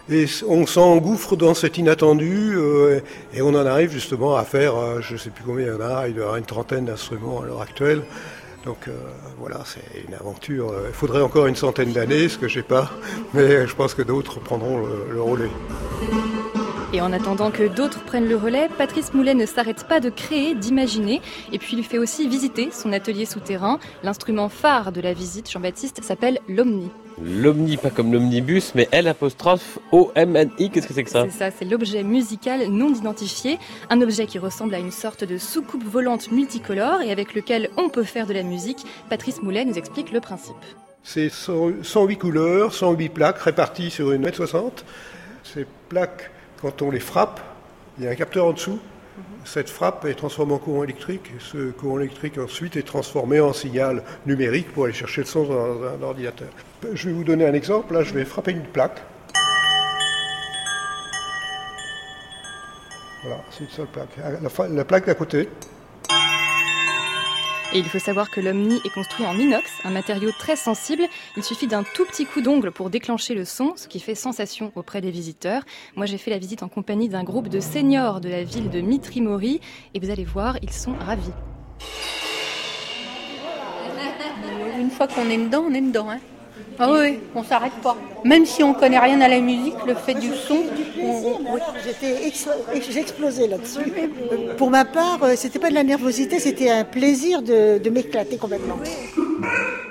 Et on s'engouffre dans cet inattendu euh, et on en arrive justement à faire, euh, je ne sais plus combien il y en a, il y avoir une trentaine d'instruments à l'heure actuelle. Donc euh, voilà, c'est une aventure. Il faudrait encore une centaine d'années, ce que j'ai pas, mais je pense que d'autres prendront le relais. Et en attendant que d'autres prennent le relais, Patrice Moulet ne s'arrête pas de créer, d'imaginer, et puis il fait aussi visiter son atelier souterrain. L'instrument phare de la visite, Jean-Baptiste, s'appelle l'Omni. L'omni, pas comme l'omnibus, mais L apostrophe O-M-N-I, qu'est-ce que c'est que ça? C'est ça, c'est l'objet musical non identifié, un objet qui ressemble à une sorte de soucoupe volante multicolore et avec lequel on peut faire de la musique. Patrice Moulet nous explique le principe. C'est 100 108 couleurs, 108 plaques réparties sur une mètre 60. Ces plaques, quand on les frappe, il y a un capteur en dessous. Cette frappe est transformée en courant électrique. Ce courant électrique ensuite est transformé en signal numérique pour aller chercher le son dans un ordinateur. Je vais vous donner un exemple. Là, je vais frapper une plaque. Voilà, c'est une seule plaque. La plaque d'à côté, Et il faut savoir que l'Omni est construit en inox, un matériau très sensible. Il suffit d'un tout petit coup d'ongle pour déclencher le son, ce qui fait sensation auprès des visiteurs. Moi, j'ai fait la visite en compagnie d'un groupe de seniors de la ville de Mitrimori et vous allez voir, ils sont ravis. Une fois qu'on est dedans, on est dedans. Hein. Ah oui, on s'arrête pas. Même si on connaît rien à la musique, le fait du son, on- on- Oui, j'étais ex- j'ai explosé là-dessus. Pour ma part, euh, c'était pas de la nervosité, c'était un plaisir de, de m'éclater complètement.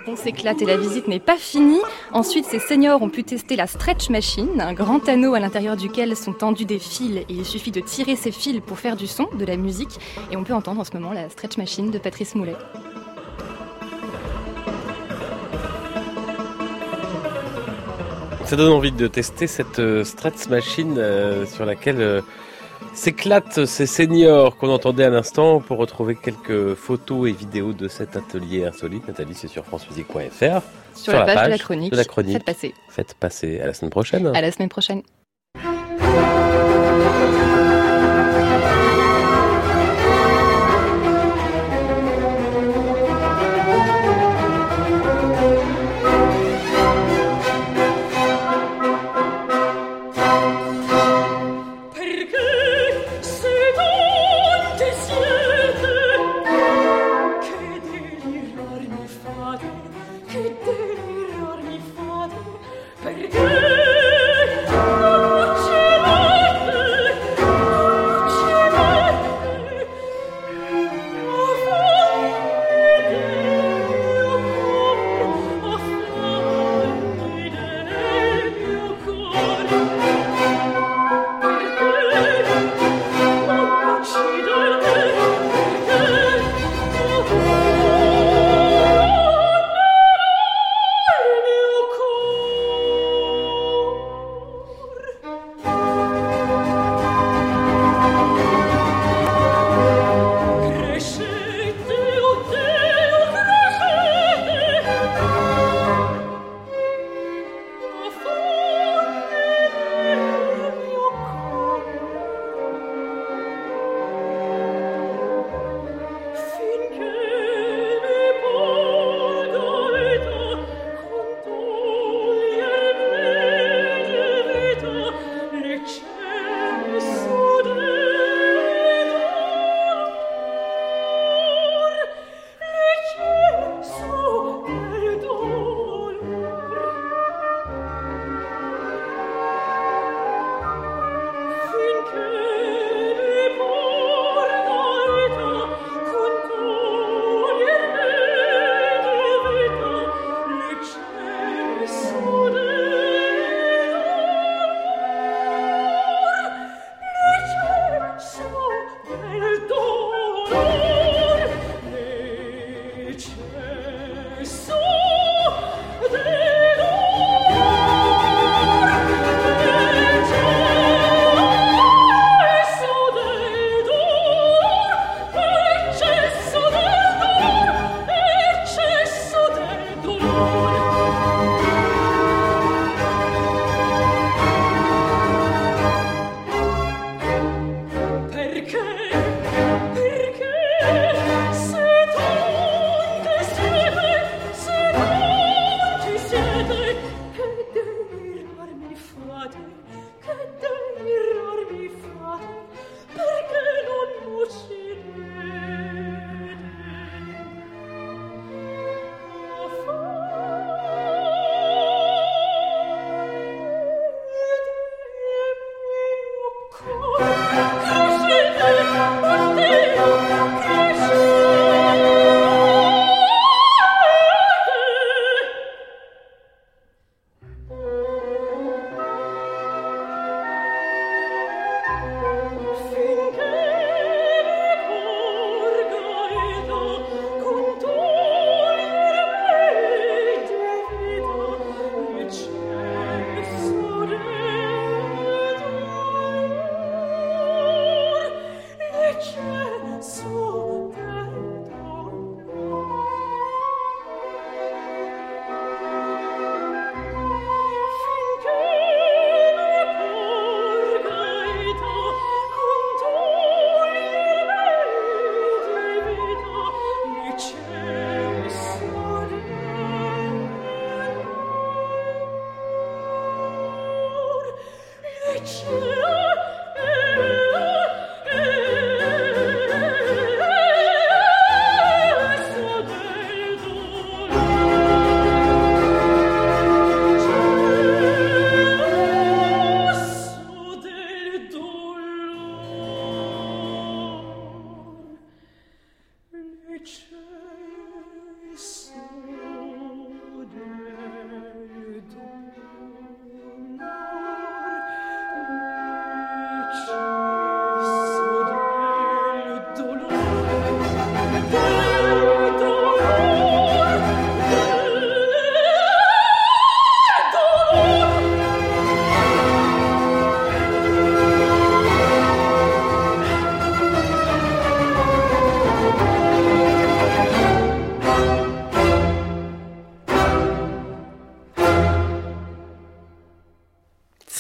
On s'éclate et la visite n'est pas finie. Ensuite, ces seniors ont pu tester la stretch machine, un grand anneau à l'intérieur duquel sont tendus des fils et il suffit de tirer ces fils pour faire du son, de la musique. Et on peut entendre en ce moment la stretch machine de Patrice Moulet. Ça donne envie de tester cette euh, Machine euh, sur laquelle euh, s'éclatent ces seniors qu'on entendait à l'instant pour retrouver quelques photos et vidéos de cet atelier insolite. Nathalie, c'est sur francemusique.fr. Sur la page de la chronique. de la chronique. Faites passer. Faites passer à la semaine prochaine. À la semaine prochaine.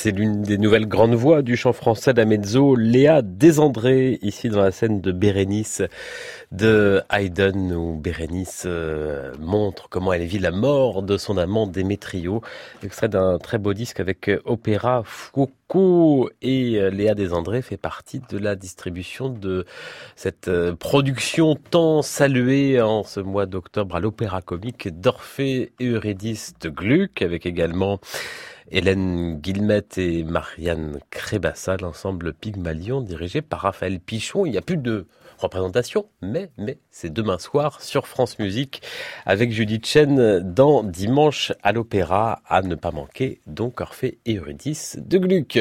C'est l'une des nouvelles grandes voix du chant français d'Amezzo, Léa Desandré, ici dans la scène de Bérénice de Haydn, où Bérénice euh, montre comment elle vit la mort de son amant Démétrio, extrait d'un très beau disque avec euh, Opéra Foucault. Et euh, Léa Desandré fait partie de la distribution de cette production tant saluée en ce mois d'octobre à l'Opéra Comique d'Orphée et Eurydice de Gluck, avec également Hélène Guillemette et Marianne Crébassa, l'ensemble Pygmalion dirigé par Raphaël Pichon. Il n'y a plus de représentation, mais, mais c'est demain soir sur France Musique avec Judith Chen dans Dimanche à l'Opéra à ne pas manquer, donc Orphée et Eurydice de Gluck.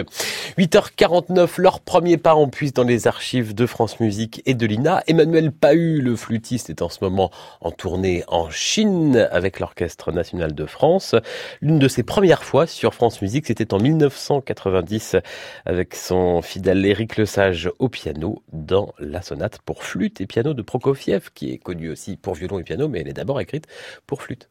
8h49, leur premier pas en puisse dans les archives de France Musique et de l'INA. Emmanuel Pahu, le flûtiste, est en ce moment en tournée en Chine avec l'Orchestre National de France. L'une de ses premières fois sur France Musique, c'était en 1990 avec son fidèle Éric Lesage au piano dans la sonate pour flûte et piano de Prokofiev, qui est connu aussi pour violon et piano, mais elle est d'abord écrite pour flûte.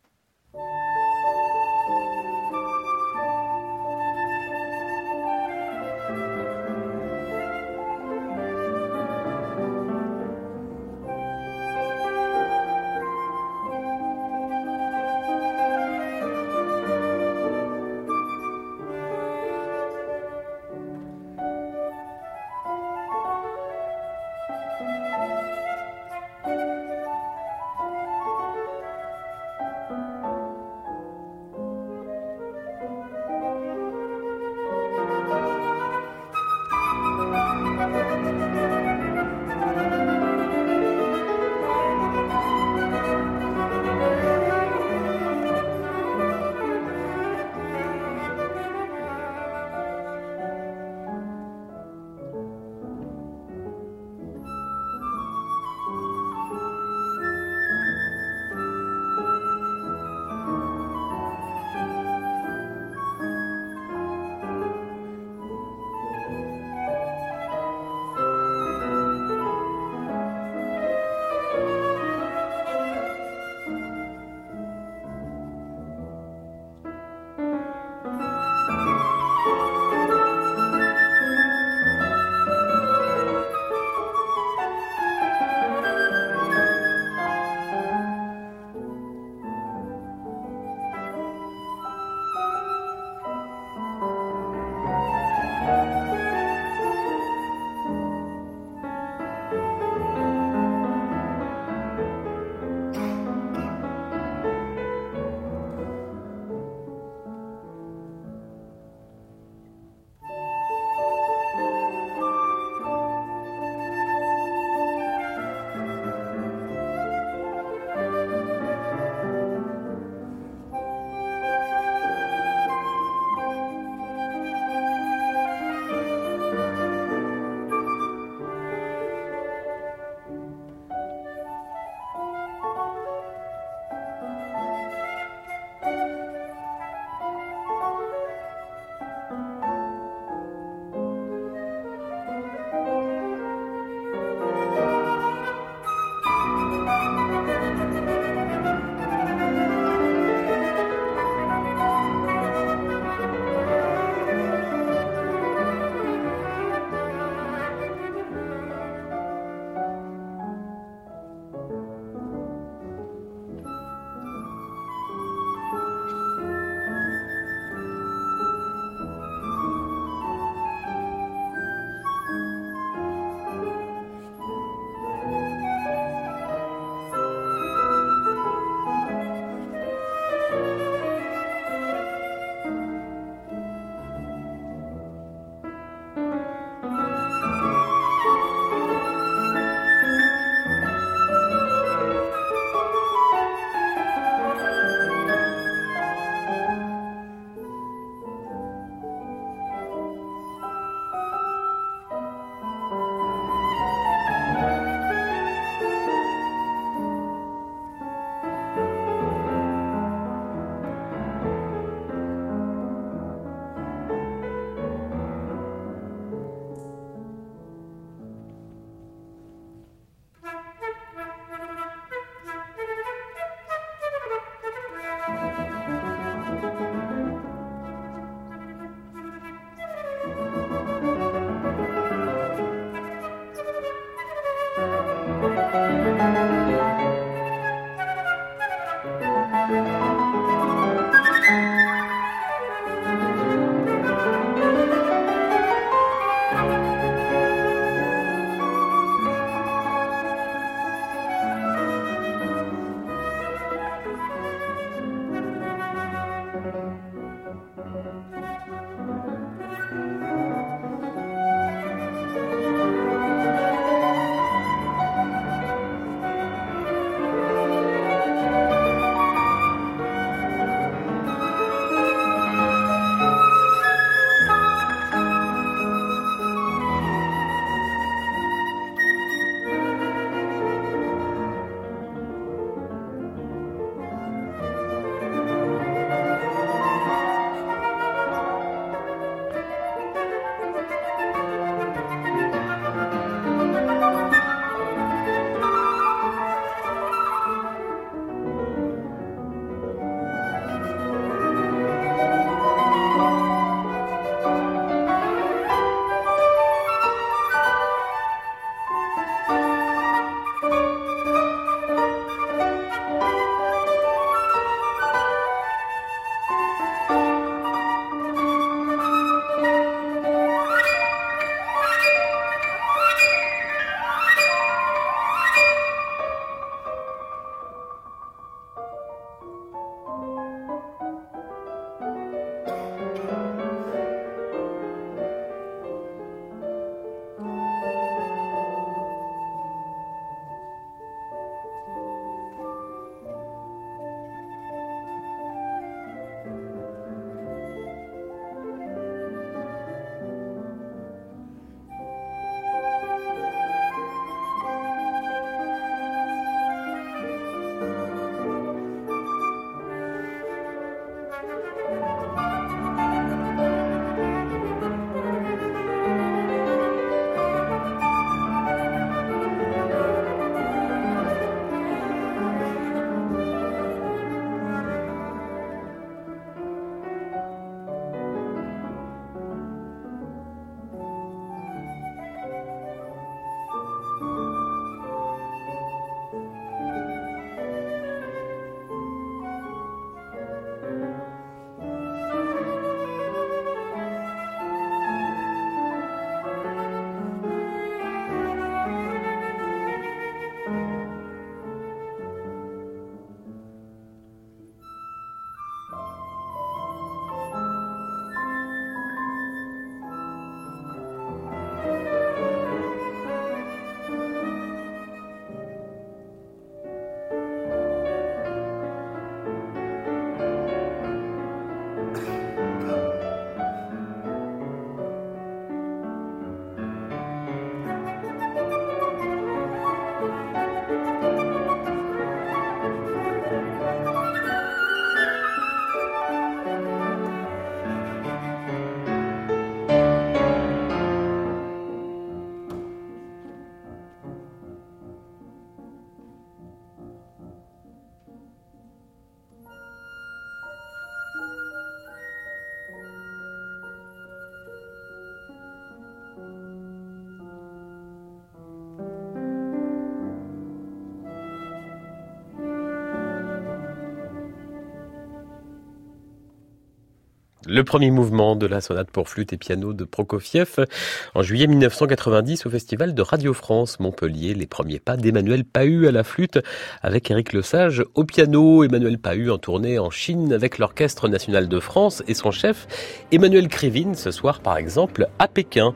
Le premier mouvement de la sonate pour flûte et piano de Prokofiev en juillet 1990 au Festival de Radio France Montpellier. Les premiers pas d'Emmanuel Pahu à la flûte avec Éric Lesage au piano. Emmanuel Pahu en tournée en Chine avec l'Orchestre National de France et son chef Emmanuel Krivine ce soir par exemple à Pékin.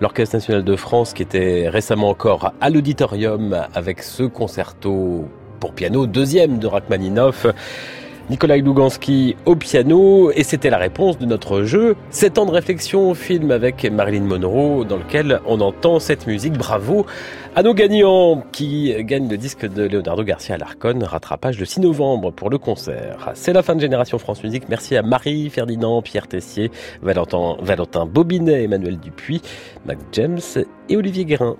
L'Orchestre National de France qui était récemment encore à l'auditorium avec ce concerto pour piano deuxième de Rachmaninoff. Nikolai Lugansky au piano et c'était la réponse de notre jeu 7 ans de réflexion au film avec Marilyn Monroe dans lequel on entend cette musique. Bravo à nos gagnants qui gagnent le disque de Leonardo Garcia Larcon rattrapage le 6 novembre pour le concert. C'est la fin de Génération France Musique. Merci à Marie Ferdinand Pierre Tessier Valentin, Valentin Bobinet Emmanuel Dupuis Mac James et Olivier Guérin